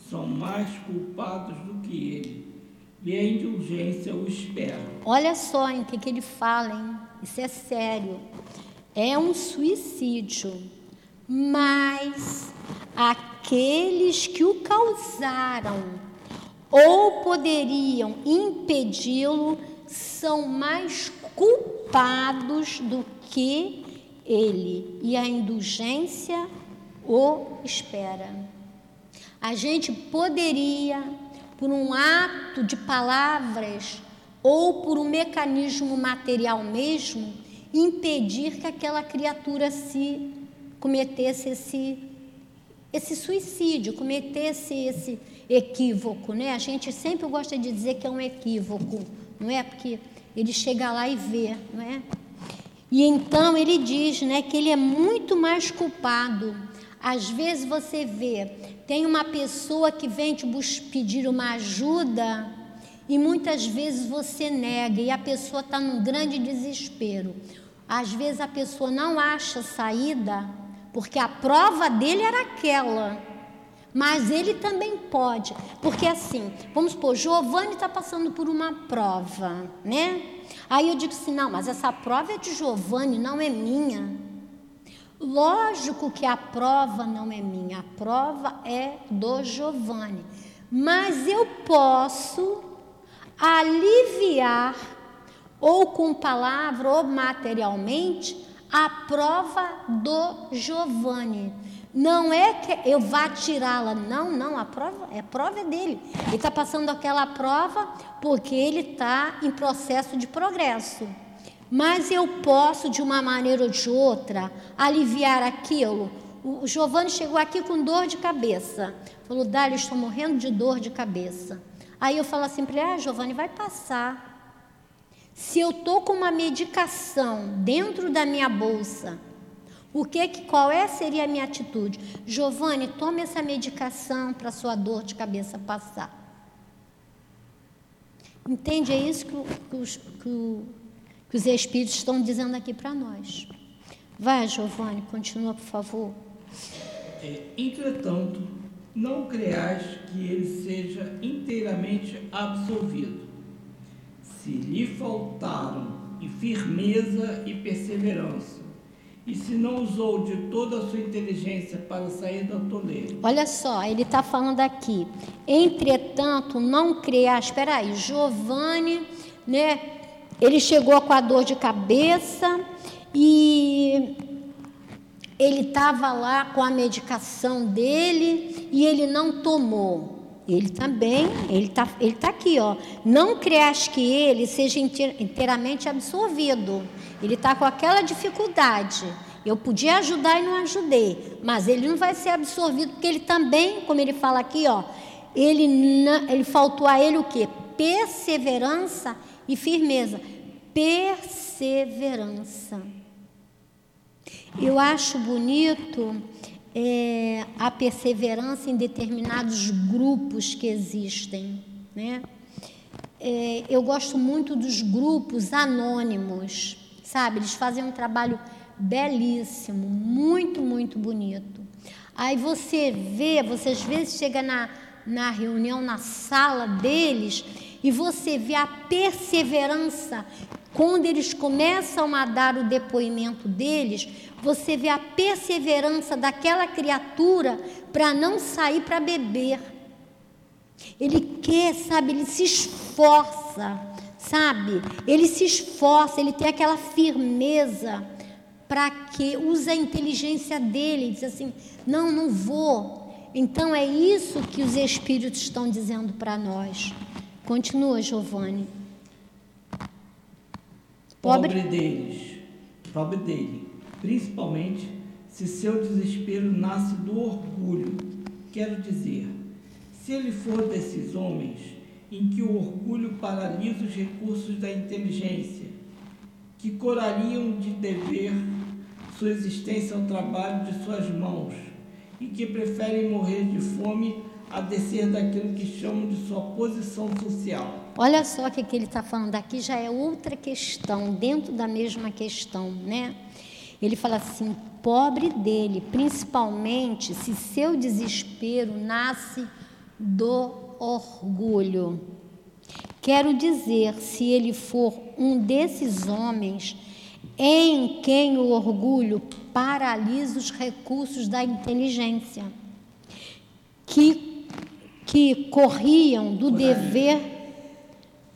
são mais culpados do que ele. E a indulgência o espera. Olha só em que, que ele fala, hein? Isso é sério. É um suicídio. Mas aqueles que o causaram ou poderiam impedi-lo são mais culpados do que ele. E a indulgência o espera. A gente poderia, por um ato de palavras ou por um mecanismo material mesmo, impedir que aquela criatura se cometesse esse, esse suicídio, cometesse esse equívoco, né? A gente sempre gosta de dizer que é um equívoco, não é? Porque ele chega lá e vê, não é? E então ele diz, né, que ele é muito mais culpado às vezes você vê, tem uma pessoa que vem te pedir uma ajuda e muitas vezes você nega e a pessoa está num grande desespero. Às vezes a pessoa não acha saída porque a prova dele era aquela. Mas ele também pode, porque assim, vamos supor, Giovanni está passando por uma prova, né? Aí eu digo assim, não, mas essa prova é de Giovanni, não é minha. Lógico que a prova não é minha, a prova é do Giovanni. Mas eu posso aliviar, ou com palavra ou materialmente, a prova do Giovanni. Não é que eu vá tirá-la, não, não, a prova, a prova é dele. Ele está passando aquela prova porque ele está em processo de progresso mas eu posso, de uma maneira ou de outra, aliviar aquilo. O Giovanni chegou aqui com dor de cabeça. Falou, Dália, estou morrendo de dor de cabeça. Aí eu falo assim para ele, ah, Giovanni, vai passar. Se eu estou com uma medicação dentro da minha bolsa, o que, qual é seria a minha atitude? Giovanni, tome essa medicação para sua dor de cabeça passar. Entende? É isso que, que, que que os Espíritos estão dizendo aqui para nós. Vai, Giovanni, continua, por favor. É, entretanto, não creais que ele seja inteiramente absolvido. Se lhe faltaram e firmeza e perseverança, e se não usou de toda a sua inteligência para sair da toleira. Olha só, ele está falando aqui. Entretanto, não creas. Espera aí, Giovanni, né? Ele chegou com a dor de cabeça e ele estava lá com a medicação dele e ele não tomou. Ele também, ele está ele tá aqui, ó. Não creas que ele seja inteiramente absorvido. Ele está com aquela dificuldade. Eu podia ajudar e não ajudei, mas ele não vai ser absorvido porque ele também, como ele fala aqui, ó, ele ele faltou a ele o quê? Perseverança e firmeza. Perseverança. Eu acho bonito é, a perseverança em determinados grupos que existem. Né? É, eu gosto muito dos grupos anônimos, sabe? Eles fazem um trabalho belíssimo, muito, muito bonito. Aí você vê, você às vezes chega na, na reunião, na sala deles, e você vê a perseverança quando eles começam a dar o depoimento deles, você vê a perseverança daquela criatura para não sair para beber. Ele quer, sabe, ele se esforça, sabe? Ele se esforça, ele tem aquela firmeza para que usa a inteligência dele, diz assim: "Não, não vou". Então é isso que os espíritos estão dizendo para nós. Continua, Giovanni. Pobre, pobre deles, pobre dele, principalmente se seu desespero nasce do orgulho. Quero dizer, se ele for desses homens em que o orgulho paralisa os recursos da inteligência, que corariam de dever sua existência ao trabalho de suas mãos e que preferem morrer de fome a descer daquilo que chamam de sua posição social. Olha só o que, ele está falando aqui, já é outra questão, dentro da mesma questão, né? Ele fala assim: pobre dele, principalmente se seu desespero nasce do orgulho. Quero dizer, se ele for um desses homens em quem o orgulho paralisa os recursos da inteligência, que, que corriam do dever,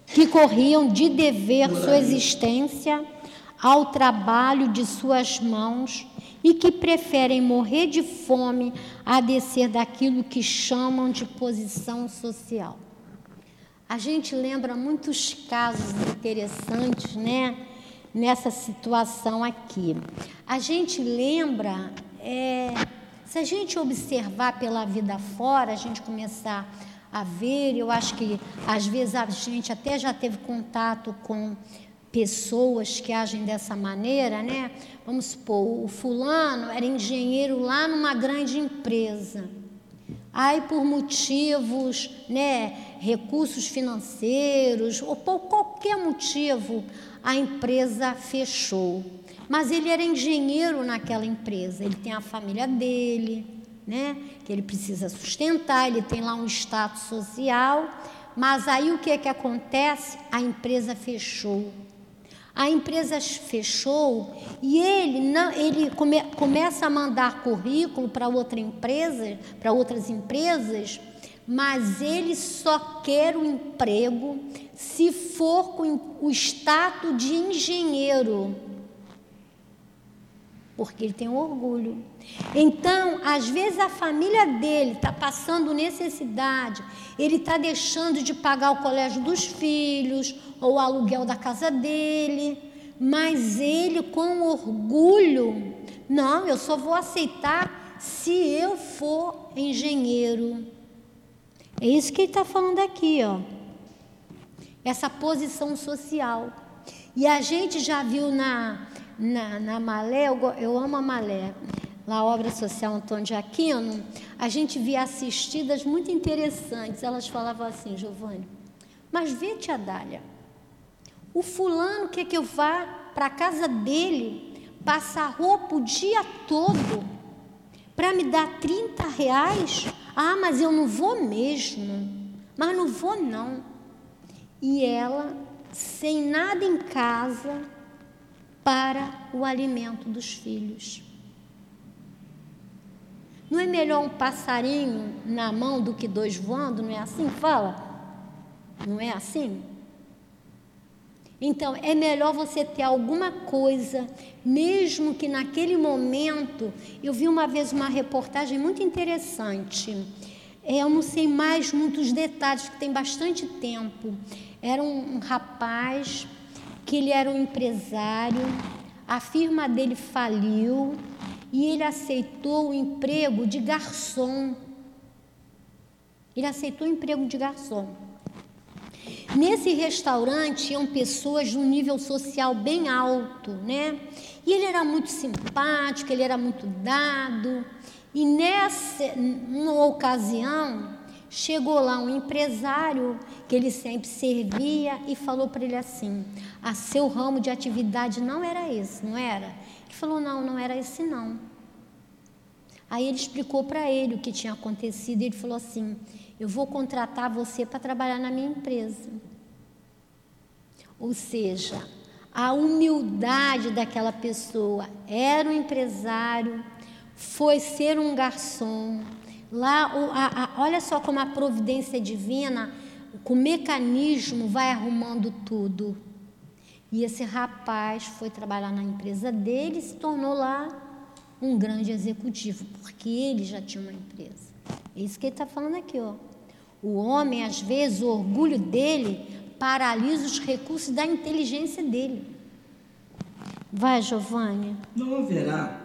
que corriam de dever sua existência ao trabalho de suas mãos e que preferem morrer de fome a descer daquilo que chamam de posição social. A gente lembra muitos casos interessantes, né? Nessa situação aqui. A gente lembra, é, se a gente observar pela vida fora, a gente começar a ver, eu acho que às vezes a gente até já teve contato com pessoas que agem dessa maneira, né? Vamos supor, o fulano era engenheiro lá numa grande empresa. Aí por motivos, né, recursos financeiros ou por qualquer motivo, a empresa fechou. Mas ele era engenheiro naquela empresa, ele tem a família dele, né, que ele precisa sustentar, ele tem lá um status social, mas aí o que é que acontece? A empresa fechou a empresa fechou e ele não, ele come, começa a mandar currículo para outra empresa, para outras empresas, mas ele só quer o emprego se for com o status de engenheiro porque ele tem orgulho. Então, às vezes a família dele está passando necessidade, ele está deixando de pagar o colégio dos filhos ou o aluguel da casa dele, mas ele, com orgulho, não, eu só vou aceitar se eu for engenheiro. É isso que ele está falando aqui, ó. Essa posição social. E a gente já viu na, na, na Malé, eu, eu amo a Malé, na obra social Antônio de Aquino, a gente via assistidas muito interessantes. Elas falavam assim, Giovanni, mas vê, tia Dália, o fulano quer que eu vá para a casa dele, passar roupa o dia todo, para me dar 30 reais? Ah, mas eu não vou mesmo. Mas não vou não. E ela, sem nada em casa, para o alimento dos filhos. Não é melhor um passarinho na mão do que dois voando? Não é assim? Fala. Não é assim? Então, é melhor você ter alguma coisa, mesmo que naquele momento. Eu vi uma vez uma reportagem muito interessante. É, eu não sei mais muitos detalhes, que tem bastante tempo. Era um rapaz que ele era um empresário, a firma dele faliu e ele aceitou o emprego de garçom. Ele aceitou o emprego de garçom. Nesse restaurante iam pessoas de um nível social bem alto, né? E ele era muito simpático, ele era muito dado. E nessa uma ocasião, chegou lá um empresário que ele sempre servia e falou para ele assim: "A seu ramo de atividade não era esse, não era?" Ele falou: "Não, não era esse não." Aí ele explicou para ele o que tinha acontecido e ele falou assim: "Eu vou contratar você para trabalhar na minha empresa." Ou seja, a humildade daquela pessoa era um empresário, foi ser um garçom. Lá, a, a, olha só como a providência divina com o mecanismo vai arrumando tudo. E esse rapaz foi trabalhar na empresa dele e se tornou lá um grande executivo, porque ele já tinha uma empresa. É isso que ele está falando aqui, ó. O homem, às vezes, o orgulho dele paralisa os recursos da inteligência dele. Vai, Giovanni. Não haverá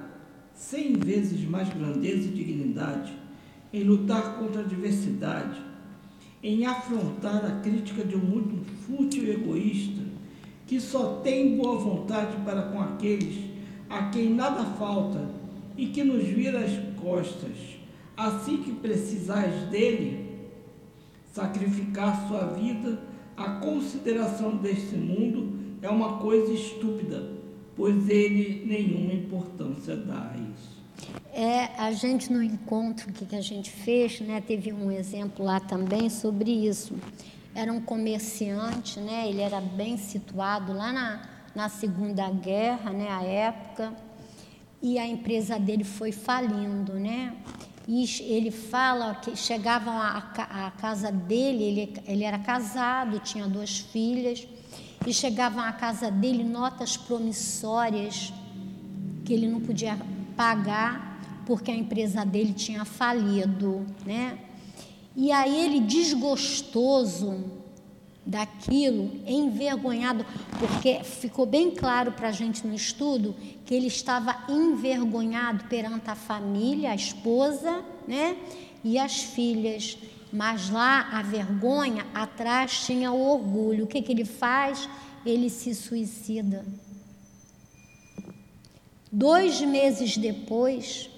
cem vezes mais grandeza e dignidade em lutar contra a adversidade em afrontar a crítica de um mundo fútil e egoísta, que só tem boa vontade para com aqueles a quem nada falta e que nos vira as costas, assim que precisais dele, sacrificar sua vida à consideração deste mundo é uma coisa estúpida, pois ele nenhuma importância dá a. É, a gente no encontro que a gente fez, né, teve um exemplo lá também sobre isso. Era um comerciante, né, ele era bem situado lá na, na Segunda Guerra, né, a época, e a empresa dele foi falindo, né? E ele fala que chegavam à, casa dele, ele, ele era casado, tinha duas filhas, e chegavam à casa dele notas promissórias que ele não podia pagar porque a empresa dele tinha falido, né? E aí ele desgostoso daquilo, envergonhado, porque ficou bem claro para a gente no estudo que ele estava envergonhado perante a família, a esposa, né? E as filhas. Mas lá a vergonha, atrás tinha o orgulho. O que, que ele faz? Ele se suicida. Dois meses depois,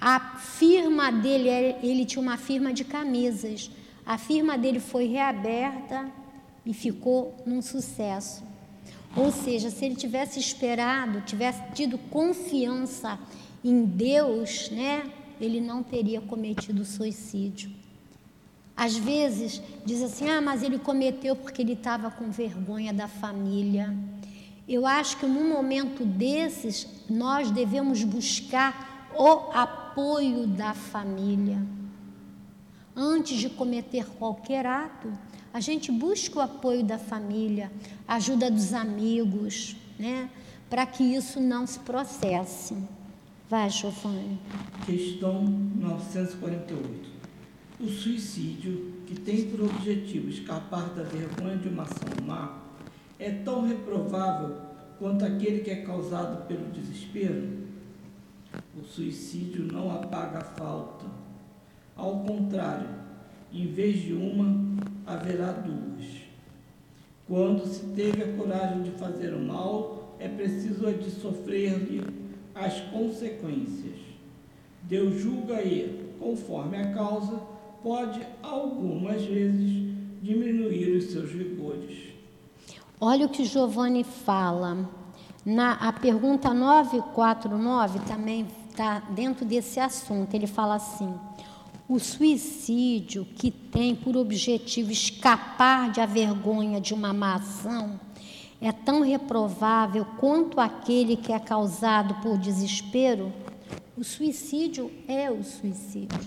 a firma dele, ele tinha uma firma de camisas. A firma dele foi reaberta e ficou num sucesso. Ou seja, se ele tivesse esperado, tivesse tido confiança em Deus, né, ele não teria cometido suicídio. Às vezes diz assim: "Ah, mas ele cometeu porque ele estava com vergonha da família". Eu acho que num momento desses nós devemos buscar o apoio da família. Antes de cometer qualquer ato, a gente busca o apoio da família, a ajuda dos amigos, né? Para que isso não se processe. Vai, Giovanni. Questão 948. O suicídio, que tem por objetivo escapar da vergonha de uma ação má, é tão reprovável quanto aquele que é causado pelo desespero? O suicídio não apaga a falta. Ao contrário, em vez de uma, haverá duas. Quando se teve a coragem de fazer o mal, é preciso de sofrer-lhe as consequências. Deus julga e, conforme a causa, pode algumas vezes diminuir os seus rigores. Olha o que Giovanni fala. Na a pergunta 949 também está dentro desse assunto. Ele fala assim: o suicídio que tem por objetivo escapar de a vergonha de uma má ação é tão reprovável quanto aquele que é causado por desespero? O suicídio é o suicídio.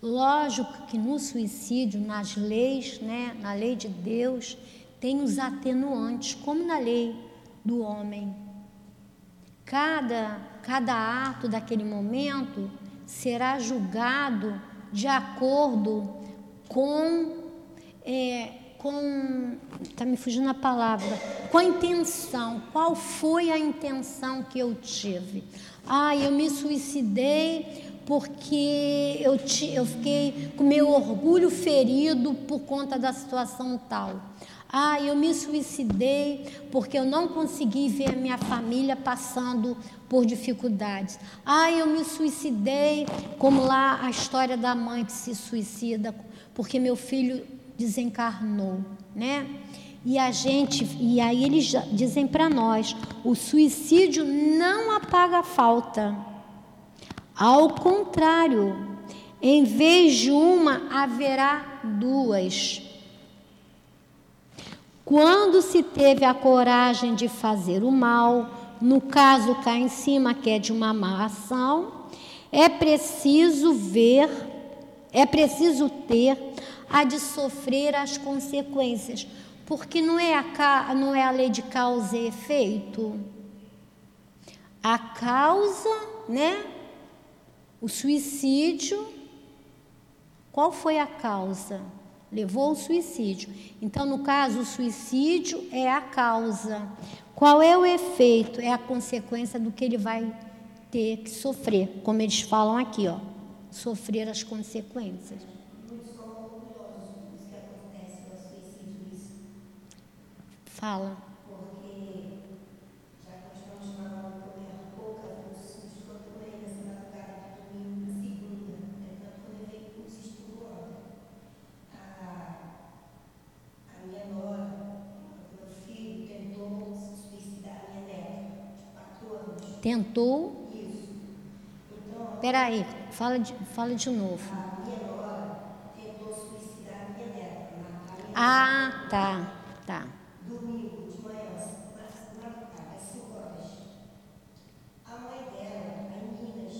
Lógico que no suicídio, nas leis, né, na lei de Deus, tem os atenuantes, como na lei do homem. Cada, cada ato daquele momento será julgado de acordo com, é, com, está me fugindo a palavra, com a intenção. Qual foi a intenção que eu tive? Ah, eu me suicidei porque eu, te, eu fiquei com meu orgulho ferido por conta da situação tal. Ah, eu me suicidei porque eu não consegui ver a minha família passando por dificuldades. Ah, eu me suicidei, como lá a história da mãe que se suicida porque meu filho desencarnou, né? E a gente, e aí eles dizem para nós, o suicídio não apaga a falta. Ao contrário, em vez de uma haverá duas. Quando se teve a coragem de fazer o mal, no caso cá em cima, que é de uma má ação, é preciso ver, é preciso ter a de sofrer as consequências, porque não é a, não é a lei de causa e efeito. A causa, né? O suicídio, qual foi a causa? levou ao suicídio. Então, no caso, o suicídio é a causa. Qual é o efeito? É a consequência do que ele vai ter que sofrer, como eles falam aqui, ó, sofrer as consequências. Fala. Tentou. Peraí, fala de, fala de novo. Ah, tá, tá. Domingo de manhã, na madrugada, às 5 horas. A mãe dela, a Minas,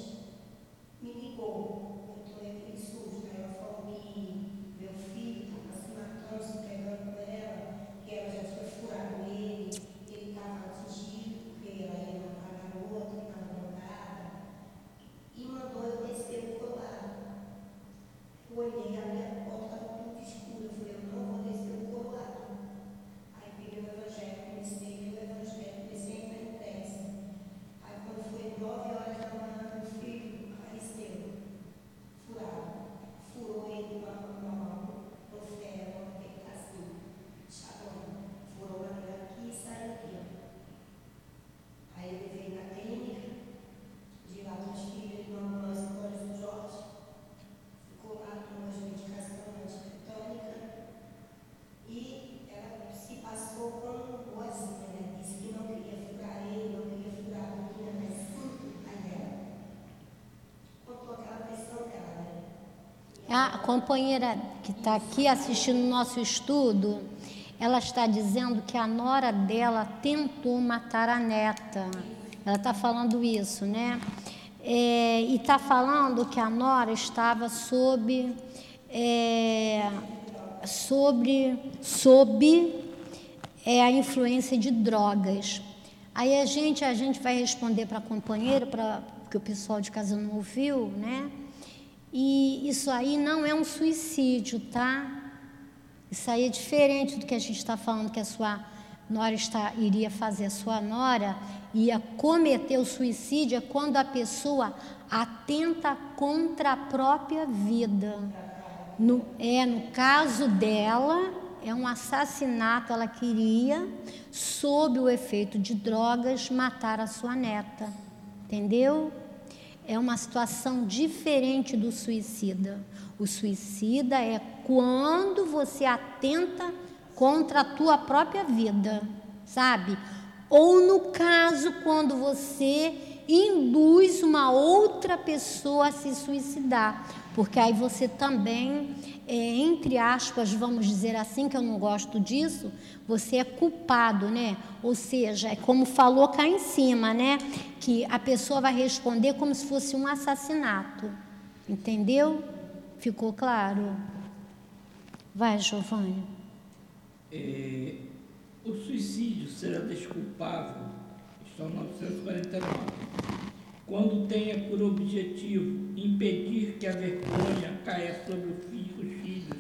me ligou. Eu tomei aquele susto. Aí ela falou: "Mi, meu filho estava se matando, se pegando por ela, que ela já tinha furado ele, ele estava atingido, porque ela ia matar a garota, que estava drogada. E mandou eu descer o coroado. Eu olhei, a minha porta estava tudo escura. Eu falei: eu não vou descer o coroado. Aí peguei o evangelho, comecei a ler o evangelho, comecei a entrar em prece. Aí quando foi nove horas da manhã, meu filho apareceu, furado. Furou ele com a mão no ferro, que está assim, chavando. Furou aquele aqui e saiu aqui. ó. Aí eu levei na clínica, de lá meus filhos, uma ambulância para o São Jorge. Ficou lá com umas medicação antitetânica. E ela se passou como boazinha, né? Disse que não queria furar ele, não queria furar a menina, mas sim a dela. Contou aquela pressão dela, né? A companheira que está aqui assistindo o nosso estudo, ela está dizendo que a nora dela tentou matar a neta. Ela está falando isso, né? É, e está falando que a nora estava sob, é, sobre, sob é, a influência de drogas. Aí a gente, a gente vai responder para a companheira, para que o pessoal de casa não ouviu, né? E isso aí não é um suicídio, tá? Isso aí é diferente do que a gente está falando que a sua nora está, iria fazer. A sua nora ia cometer o suicídio é quando a pessoa atenta contra a própria vida. No, é, no caso dela, é um assassinato. Ela queria, sob o efeito de drogas, matar a sua neta. Entendeu? É uma situação diferente do suicida. O suicida é quando você atenta contra a tua própria vida, sabe? Ou no caso, quando você induz uma outra pessoa a se suicidar, porque aí você também, é, entre aspas, vamos dizer assim, que eu não gosto disso, você é culpado, né? Ou seja, é como falou cá em cima, né? Que a pessoa vai responder como se fosse um assassinato, entendeu? Ficou claro? Vai, Giovanni. É, o suicídio será desculpável, está 949, quando tenha por objetivo impedir que a vergonha caia sobre os filhos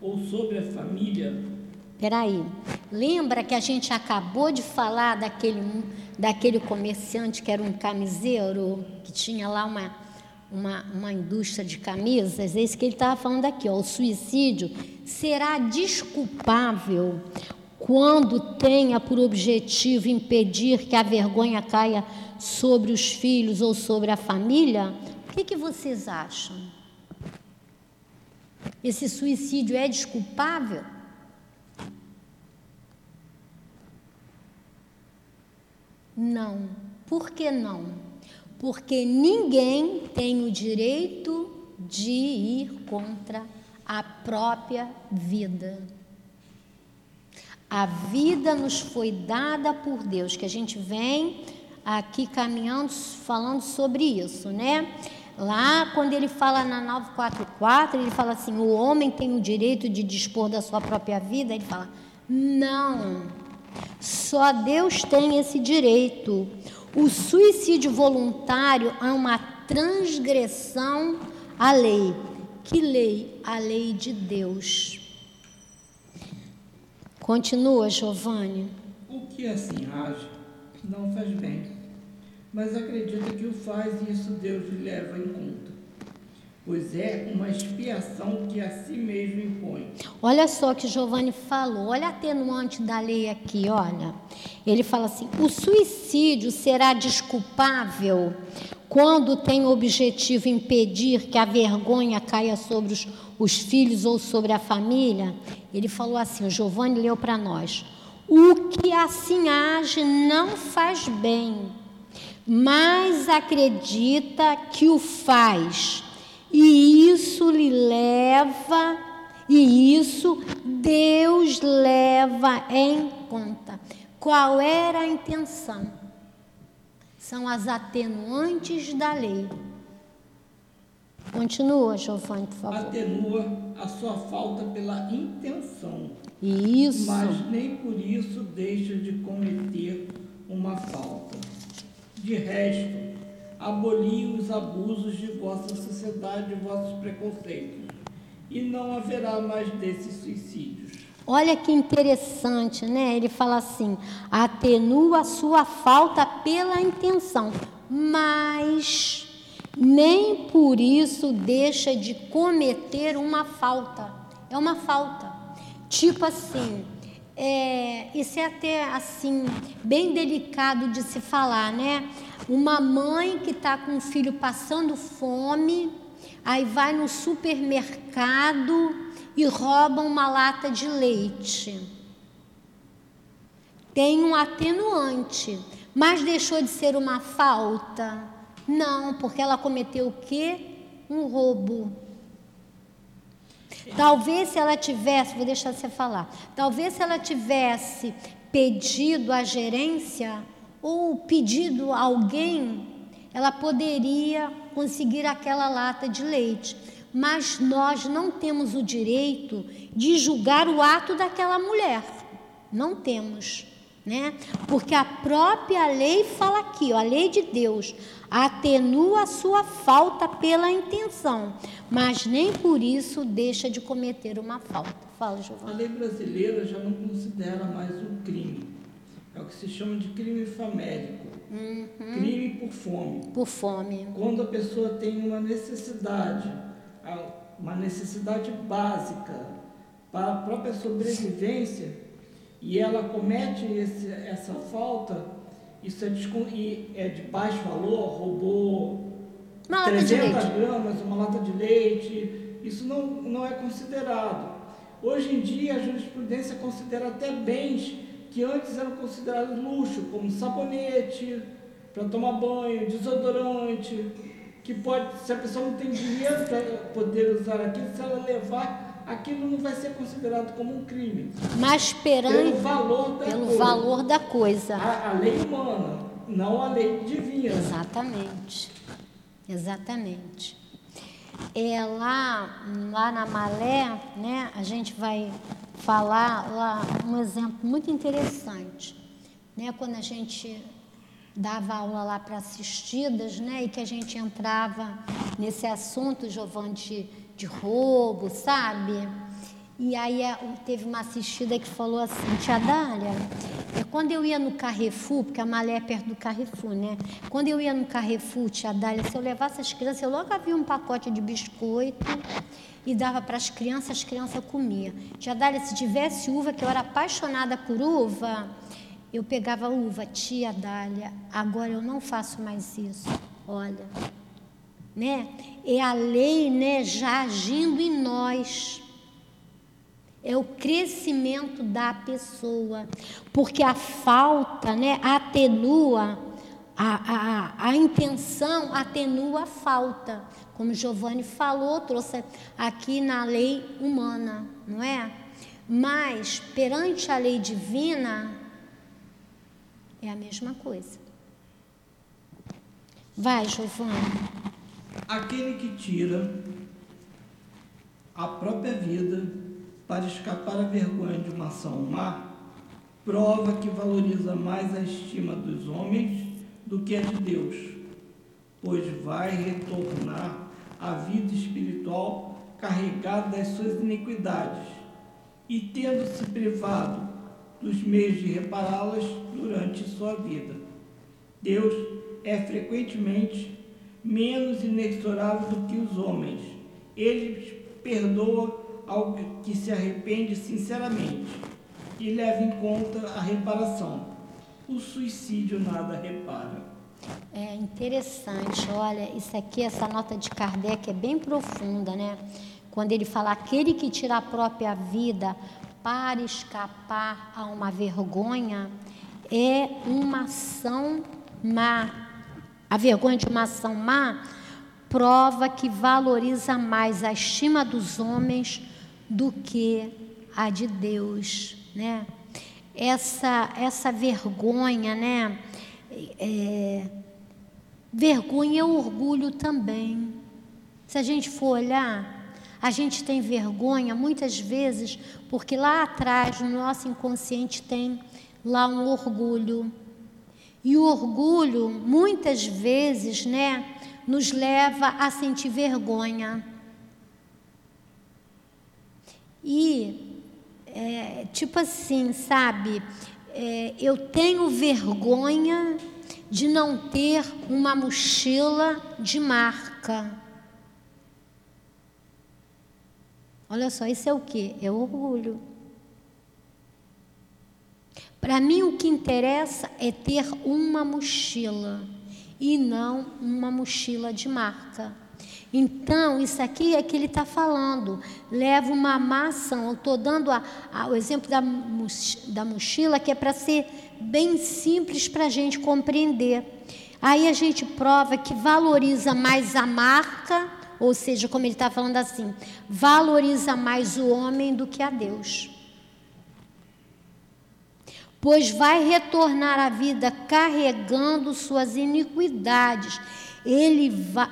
ou sobre a família. Peraí, lembra que a gente acabou de falar daquele, daquele comerciante que era um camiseiro, que tinha lá uma, uma, uma indústria de camisas? É isso que ele estava falando aqui, ó, o suicídio será desculpável quando tenha por objetivo impedir que a vergonha caia sobre os filhos ou sobre a família? O que, que vocês acham? Esse suicídio é desculpável? Não. Por que não? Porque ninguém tem o direito de ir contra a própria vida. A vida nos foi dada por Deus, que a gente vem aqui caminhando falando sobre isso, né? Lá, quando ele fala na 944, ele fala assim: o homem tem o direito de dispor da sua própria vida. Ele fala: não, só Deus tem esse direito. O suicídio voluntário é uma transgressão à lei. Que lei? A lei de Deus. Continua, Giovanni. O que assim age não faz bem, mas acredita que o faz e isso Deus lhe leva em conta. Pois é uma expiação que a si mesmo impõe. Olha só que Giovanni falou, olha a atenuante da lei aqui, olha. Ele fala assim: o suicídio será desculpável quando tem o objetivo impedir que a vergonha caia sobre os, os filhos ou sobre a família. Ele falou assim: o Giovanni leu para nós. O que assim age não faz bem, mas acredita que o faz e isso lhe leva, e isso Deus leva em conta. Qual era a intenção? São as atenuantes da lei. Continua, Giovanni, por favor. Atenua a sua falta pela intenção. Isso. Mas nem por isso deixa de cometer uma falta. De resto, aboli os abusos de vossa sociedade vossos preconceitos, e não haverá mais desses suicídios. Olha que interessante, né? Ele fala assim: atenua sua falta pela intenção, mas nem por isso deixa de cometer uma falta. É uma falta. Tipo assim, é, isso é até assim bem delicado de se falar, né? Uma mãe que está com o filho passando fome, aí vai no supermercado e rouba uma lata de leite. Tem um atenuante, mas deixou de ser uma falta? Não, porque ela cometeu o quê? Um roubo. Talvez se ela tivesse, vou deixar você falar, talvez se ela tivesse pedido à gerência ou pedido a alguém, ela poderia conseguir aquela lata de leite. Mas nós não temos o direito de julgar o ato daquela mulher. Não temos, né? Porque a própria lei fala aqui, ó, a lei de Deus atenua a sua falta pela intenção, mas nem por isso deixa de cometer uma falta. Fala, Giovanni. A lei brasileira já não considera mais um crime é o que se chama de crime famélico. Uhum. Crime por fome. Por fome. Quando a pessoa tem uma necessidade, uma necessidade básica para a própria sobrevivência, e ela comete esse, essa falta, isso é de, é de baixo valor, roubou uma 300 gramas, uma lata de leite, isso não, não é considerado. Hoje em dia, a jurisprudência considera até bens que antes eram considerados luxo, como sabonete para tomar banho, desodorante, que pode, se a pessoa não tem dinheiro para poder usar aquilo, se ela levar, aquilo não vai ser considerado como um crime. Mas perante, pelo valor da pelo coisa. valor da coisa. A, a lei humana, não a lei divina. Exatamente. Exatamente. É, lá, lá na Malé, né, a gente vai falar lá um exemplo muito interessante, né? Quando a gente dava aula lá para assistidas, né? E que a gente entrava nesse assunto, Giovanni, de, de roubo, sabe? E aí é, teve uma assistida que falou assim, tia Dália, é, quando eu ia no Carrefour, porque a Malé é perto do Carrefour, né? Quando eu ia no Carrefour, tia Dália, se eu levasse as crianças, eu logo havia um pacote de biscoito e dava para as crianças, as crianças comiam. Tia Dália, se tivesse uva, que eu era apaixonada por uva, eu pegava uva, tia Dália, agora eu não faço mais isso. Olha, né? É a lei, né, já agindo em nós. É o crescimento da pessoa, porque a falta, né, atenua a, a, a intenção atenua a falta como Giovanni falou, trouxe aqui na lei humana, não é? Mas perante a lei divina é a mesma coisa. Vai, Giovanni. Aquele que tira a própria vida para escapar à vergonha de uma ação má, prova que valoriza mais a estima dos homens do que a de Deus, pois vai retornar a vida espiritual carregada das suas iniquidades e tendo-se privado dos meios de repará-las durante sua vida. Deus é frequentemente menos inexorável do que os homens Ele perdoa ao que se arrepende sinceramente e leva em conta a reparação. O suicídio nada repara. É interessante, olha, isso aqui, essa nota de Kardec é bem profunda, né? Quando ele fala aquele que tira a própria vida para escapar a uma vergonha, é uma ação má. A vergonha de uma ação má prova que valoriza mais a estima dos homens do que a de Deus, né? Essa, essa vergonha, né? É, vergonha é orgulho também. Se a gente for olhar, a gente tem vergonha muitas vezes porque lá atrás, no nosso inconsciente, tem lá um orgulho. E o orgulho, muitas vezes, né, nos leva a sentir vergonha. E, é, tipo assim, sabe, é, eu tenho vergonha de não ter uma mochila de marca. Olha só, isso é o que? É orgulho. Para mim, o que interessa é ter uma mochila e não uma mochila de marca. Então, isso aqui é que ele está falando. Leva uma maçã. Eu estou dando a, a, o exemplo da, da mochila, que é para ser bem simples para a gente compreender. Aí a gente prova que valoriza mais a marca, ou seja, como ele está falando assim, valoriza mais o homem do que a Deus pois vai retornar à vida carregando suas iniquidades. Ele vai,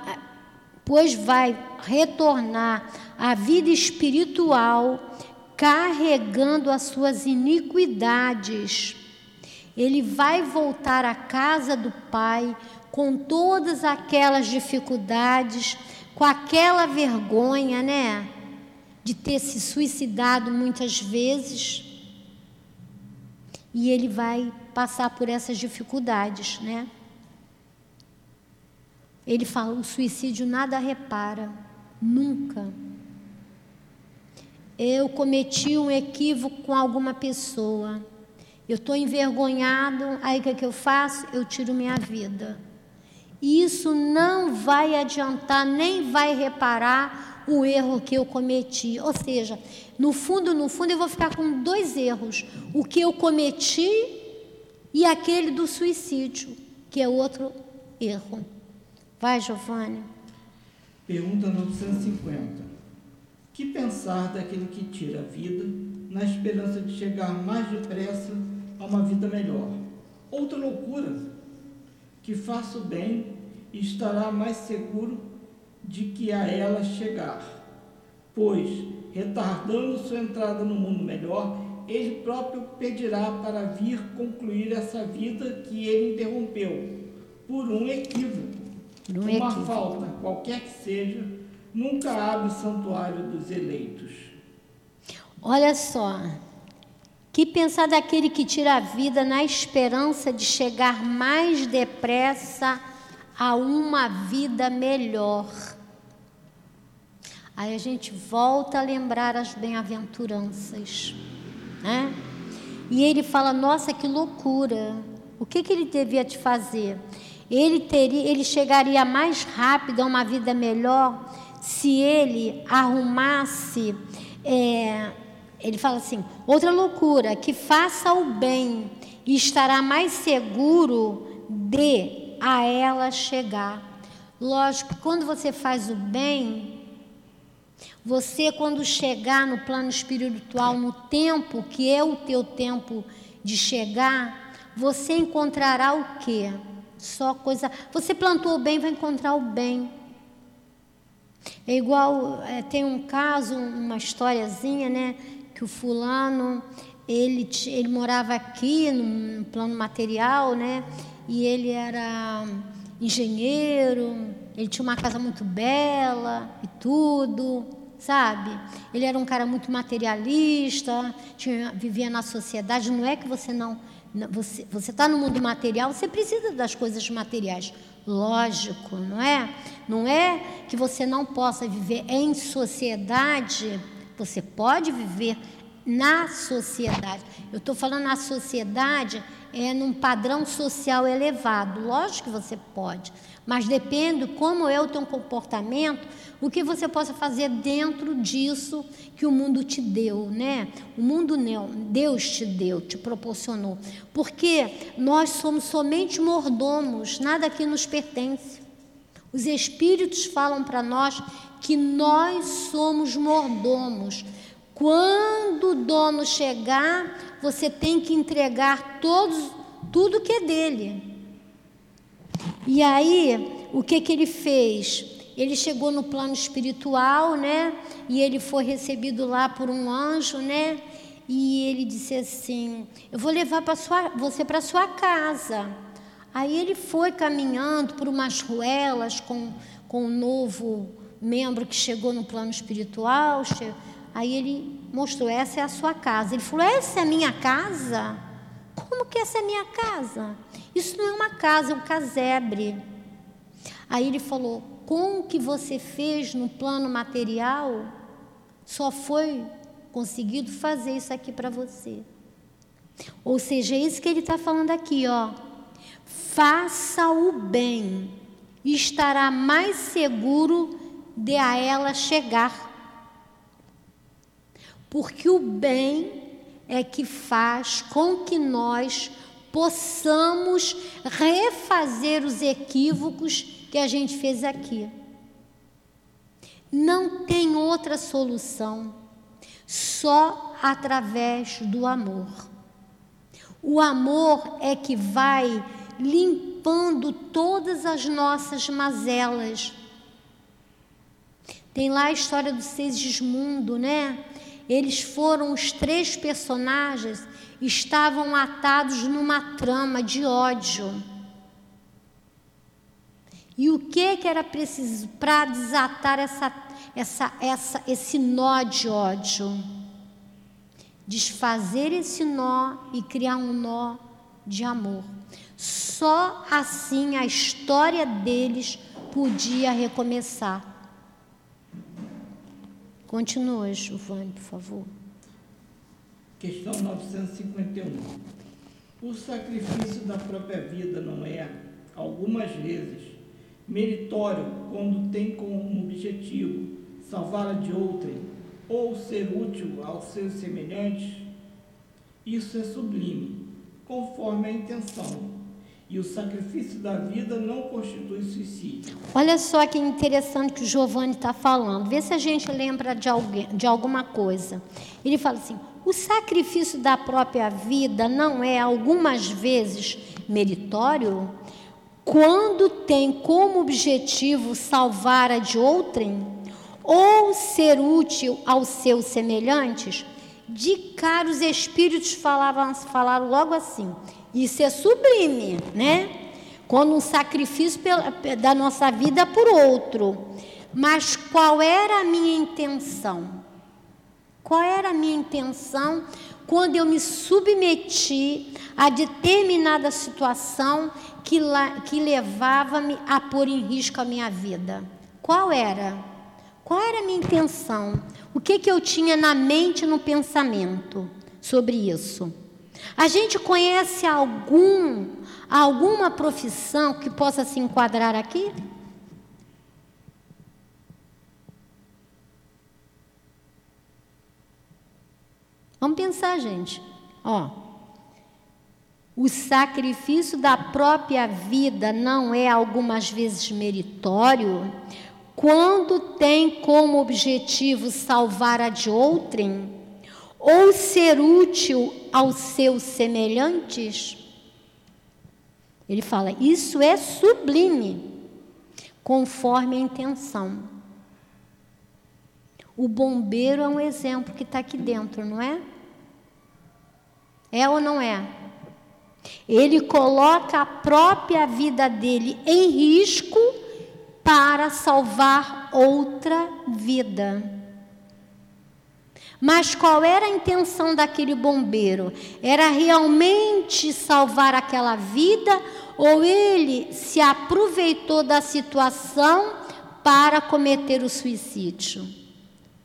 pois vai retornar à vida espiritual carregando as suas iniquidades. Ele vai voltar à casa do Pai com todas aquelas dificuldades, com aquela vergonha, né, de ter se suicidado muitas vezes e ele vai passar por essas dificuldades, né? Ele fala: o suicídio nada repara, nunca. Eu cometi um equívoco com alguma pessoa, eu estou envergonhado, aí o que, é que eu faço? Eu tiro minha vida. E isso não vai adiantar, nem vai reparar o erro que eu cometi. Ou seja, no fundo, no fundo, eu vou ficar com dois erros: o que eu cometi e aquele do suicídio, que é outro erro. Vai, Giovanni. Pergunta 950. Que pensar daquele que tira a vida na esperança de chegar mais depressa a uma vida melhor? Outra loucura. Que faça o bem e estará mais seguro de que a ela chegar. Pois retardando sua entrada no mundo melhor, ele próprio pedirá para vir concluir essa vida que ele interrompeu por um equívoco. Um uma equívoco. falta, qualquer que seja, nunca abre o santuário dos eleitos. Olha só, que pensar daquele que tira a vida na esperança de chegar mais depressa a uma vida melhor. Aí a gente volta a lembrar as bem-aventuranças, né? E ele fala: Nossa, que loucura! O que, que ele devia te fazer? Ele teria, ele chegaria mais rápido a uma vida melhor se ele arrumasse. É, ele fala assim: outra loucura, que faça o bem e estará mais seguro de a ela chegar. Lógico, quando você faz o bem, você, quando chegar no plano espiritual, no tempo que é o teu tempo de chegar, você encontrará o quê? Só coisa. Você plantou o bem, vai encontrar o bem. É igual, é, tem um caso, uma historiazinha, né? Que o fulano, ele, ele morava aqui no plano material, né? E ele era engenheiro, ele tinha uma casa muito bela e tudo sabe? Ele era um cara muito materialista, tinha, vivia na sociedade. Não é que você não. Você está no mundo material, você precisa das coisas materiais. Lógico, não é? Não é que você não possa viver em sociedade, você pode viver na sociedade. Eu estou falando na sociedade é num padrão social elevado. Lógico que você pode, mas depende como é o teu comportamento, o que você possa fazer dentro disso que o mundo te deu, né? O mundo não, Deus te deu, te proporcionou. Porque nós somos somente mordomos, nada aqui nos pertence. Os espíritos falam para nós que nós somos mordomos. Quando o dono chegar, você tem que entregar todos, tudo que é dele. E aí, o que, que ele fez? Ele chegou no plano espiritual, né? E ele foi recebido lá por um anjo, né? E ele disse assim: Eu vou levar sua, você para sua casa. Aí ele foi caminhando por umas ruelas com, com um novo membro que chegou no plano espiritual. Aí ele mostrou: Essa é a sua casa. Ele falou: Essa é a minha casa? Como que essa é minha casa? Isso não é uma casa, é um casebre. Aí ele falou: Com o que você fez no plano material, só foi conseguido fazer isso aqui para você. Ou seja, é isso que ele está falando aqui, ó. Faça o bem, e estará mais seguro de a ela chegar. Porque o bem é que faz com que nós possamos refazer os equívocos que a gente fez aqui. Não tem outra solução, só através do amor. O amor é que vai limpando todas as nossas mazelas. Tem lá a história do Segismundo, né? Eles foram os três personagens, estavam atados numa trama de ódio. E o que, que era preciso para desatar essa, essa, essa, esse nó de ódio? Desfazer esse nó e criar um nó de amor. Só assim a história deles podia recomeçar. Continua, Giovanni, por favor. Questão 951. O sacrifício da própria vida não é, algumas vezes, meritório quando tem como objetivo salvar a de outrem ou ser útil aos seus semelhantes? Isso é sublime, conforme a intenção e o sacrifício da vida não constitui suicídio. Olha só que interessante que o Giovanni está falando. Vê se a gente lembra de, alguém, de alguma coisa. Ele fala assim: o sacrifício da própria vida não é algumas vezes meritório quando tem como objetivo salvar a de outrem ou ser útil aos seus semelhantes? De cara, os espíritos falavam, falaram logo assim: isso é sublime, né? Quando um sacrifício da nossa vida por outro. Mas qual era a minha intenção? Qual era a minha intenção quando eu me submeti a determinada situação que, que levava-me a pôr em risco a minha vida? Qual era? Qual era a minha intenção? O que, que eu tinha na mente no pensamento sobre isso? A gente conhece algum, alguma profissão que possa se enquadrar aqui? Vamos pensar, gente. Ó, o sacrifício da própria vida não é algumas vezes meritório quando tem como objetivo salvar a de outrem? Ou ser útil aos seus semelhantes? Ele fala: isso é sublime, conforme a intenção. O bombeiro é um exemplo que está aqui dentro, não é? É ou não é? Ele coloca a própria vida dele em risco para salvar outra vida. Mas qual era a intenção daquele bombeiro? Era realmente salvar aquela vida ou ele se aproveitou da situação para cometer o suicídio.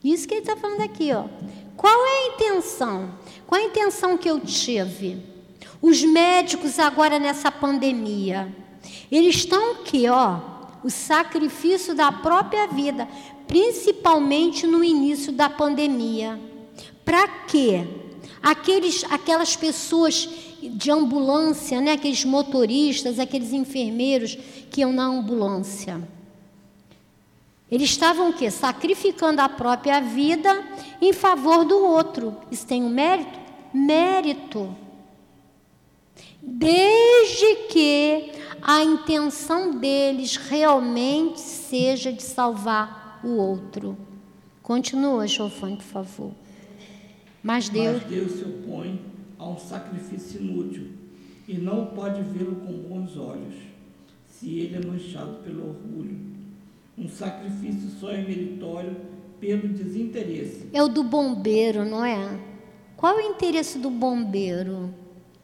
Isso que ele está falando aqui, ó. Qual é a intenção? Qual a intenção que eu tive? Os médicos agora nessa pandemia, eles estão aqui, ó, o sacrifício da própria vida, principalmente no início da pandemia. Para quê? Aqueles, aquelas pessoas de ambulância, né, aqueles motoristas, aqueles enfermeiros que iam na ambulância. Eles estavam o quê? Sacrificando a própria vida em favor do outro. Isso tem um mérito? Mérito. Desde que a intenção deles realmente seja de salvar o outro. Continua, Giovanni, por favor. Mas Deus. Mas Deus se opõe a um sacrifício inútil e não pode vê-lo com bons olhos, se ele é manchado pelo orgulho. Um sacrifício só é meritório pelo desinteresse. É o do bombeiro, não é? Qual é o interesse do bombeiro?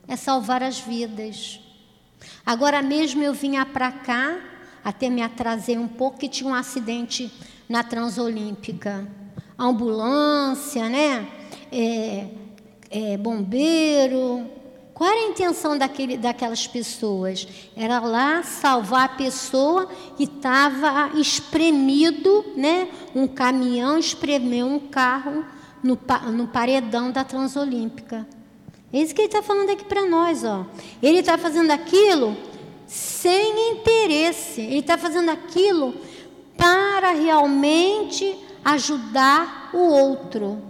É salvar as vidas. Agora mesmo eu vinha para cá, até me atrasei um pouco, que tinha um acidente na Transolímpica. Ambulância, né? É, é, bombeiro. Qual era a intenção daquele, daquelas pessoas? Era lá salvar a pessoa que estava espremido, né? Um caminhão espremeu um carro no, no paredão da Transolímpica. É isso que ele está falando aqui para nós, ó. Ele está fazendo aquilo sem interesse. Ele está fazendo aquilo para realmente ajudar o outro.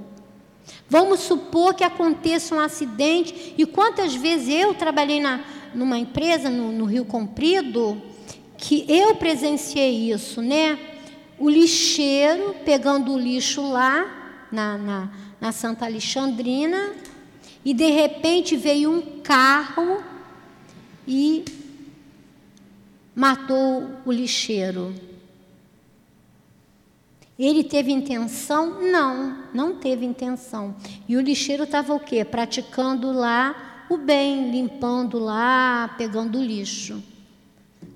Vamos supor que aconteça um acidente, e quantas vezes eu trabalhei na, numa empresa no, no Rio Comprido, que eu presenciei isso, né? O lixeiro pegando o lixo lá na, na, na Santa Alexandrina, e de repente veio um carro e matou o lixeiro. Ele teve intenção? Não, não teve intenção. E o lixeiro estava o quê? Praticando lá o bem, limpando lá, pegando o lixo.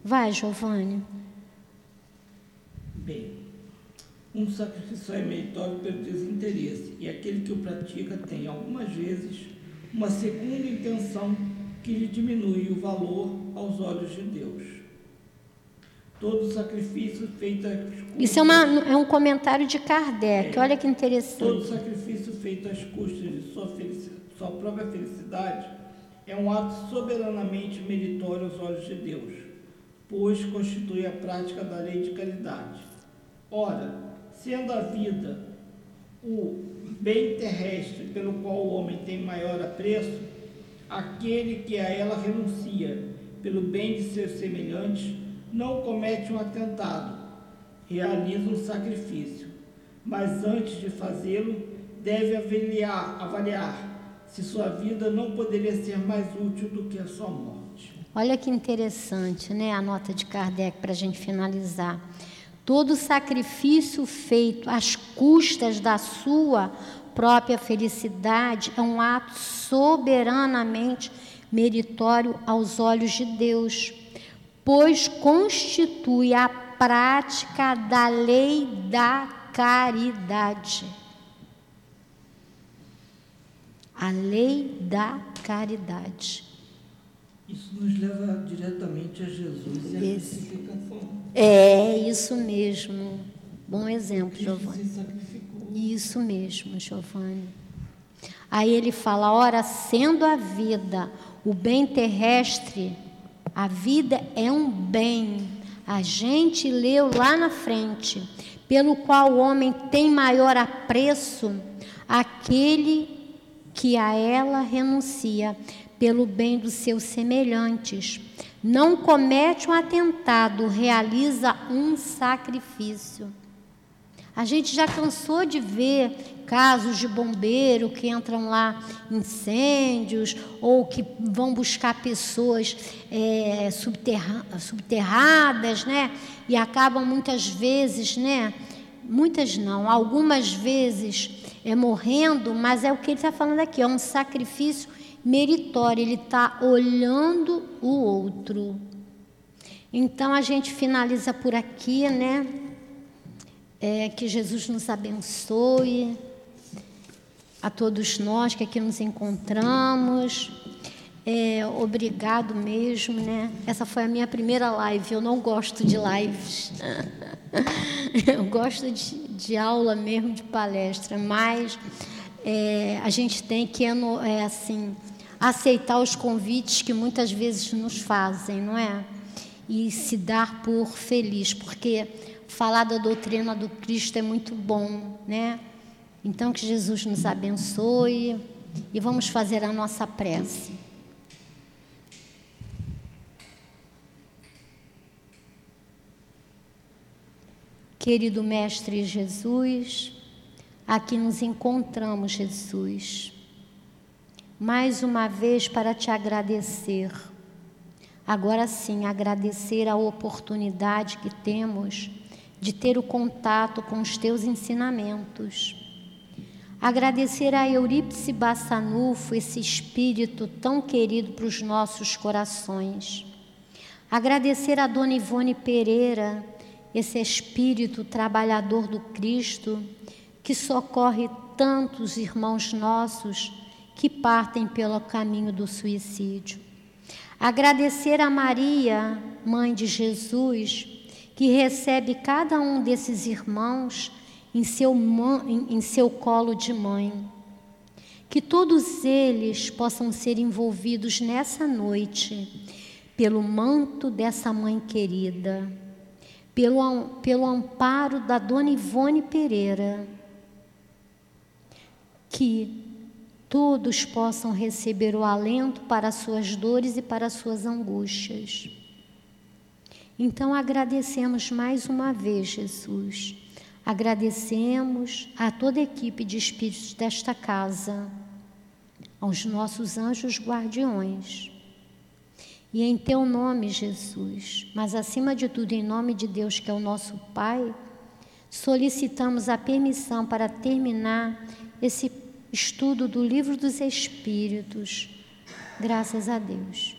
Vai, Giovanni. Bem, um sacrifício é meritório pelo desinteresse, e aquele que o pratica tem algumas vezes uma segunda intenção que lhe diminui o valor aos olhos de Deus todo sacrifício feito às custas. Isso é, uma, é um comentário de Kardec, é, olha que interessante. Todo sacrifício feito às custas de sua, sua própria felicidade é um ato soberanamente meritório aos olhos de Deus, pois constitui a prática da lei de caridade. Ora, sendo a vida o bem terrestre pelo qual o homem tem maior apreço, aquele que a ela renuncia pelo bem de seus semelhantes não comete um atentado, realiza um sacrifício, mas antes de fazê-lo, deve avaliar, avaliar se sua vida não poderia ser mais útil do que a sua morte. Olha que interessante, né? A nota de Kardec para a gente finalizar. Todo sacrifício feito às custas da sua própria felicidade é um ato soberanamente meritório aos olhos de Deus pois constitui a prática da lei da caridade. A lei da caridade. Isso nos leva diretamente a Jesus e a crucificação. É, isso mesmo. Bom exemplo, Giovanni. Isso mesmo, Giovanni. Aí ele fala: ora, sendo a vida o bem terrestre, a vida é um bem. A gente leu lá na frente, pelo qual o homem tem maior apreço, aquele que a ela renuncia, pelo bem dos seus semelhantes. Não comete um atentado, realiza um sacrifício. A gente já cansou de ver casos de bombeiro que entram lá incêndios ou que vão buscar pessoas é, subterra subterradas, né? E acabam muitas vezes, né? Muitas não, algumas vezes é morrendo, mas é o que ele está falando aqui, é um sacrifício meritório. Ele está olhando o outro. Então a gente finaliza por aqui, né? É, que Jesus nos abençoe, a todos nós que aqui nos encontramos. É, obrigado mesmo, né? Essa foi a minha primeira live. Eu não gosto de lives. Eu gosto de, de aula mesmo, de palestra, mas é, a gente tem que é, assim aceitar os convites que muitas vezes nos fazem, não é? E se dar por feliz, porque falar da doutrina do Cristo é muito bom, né? Então que Jesus nos abençoe e vamos fazer a nossa prece. Querido Mestre Jesus, aqui nos encontramos, Jesus, mais uma vez para te agradecer. Agora sim, agradecer a oportunidade que temos de ter o contato com os teus ensinamentos. Agradecer a Eurípice Bassanufo, esse espírito tão querido para os nossos corações. Agradecer a Dona Ivone Pereira, esse espírito trabalhador do Cristo que socorre tantos irmãos nossos que partem pelo caminho do suicídio. Agradecer a Maria, mãe de Jesus, que recebe cada um desses irmãos em seu, em seu colo de mãe. Que todos eles possam ser envolvidos nessa noite pelo manto dessa mãe querida pelo, pelo amparo da Dona Ivone Pereira, que todos possam receber o alento para as suas dores e para as suas angústias. Então agradecemos mais uma vez, Jesus. Agradecemos a toda a equipe de espíritos desta casa, aos nossos anjos guardiões e em teu nome, Jesus, mas acima de tudo, em nome de Deus, que é o nosso Pai, solicitamos a permissão para terminar esse estudo do Livro dos Espíritos. Graças a Deus.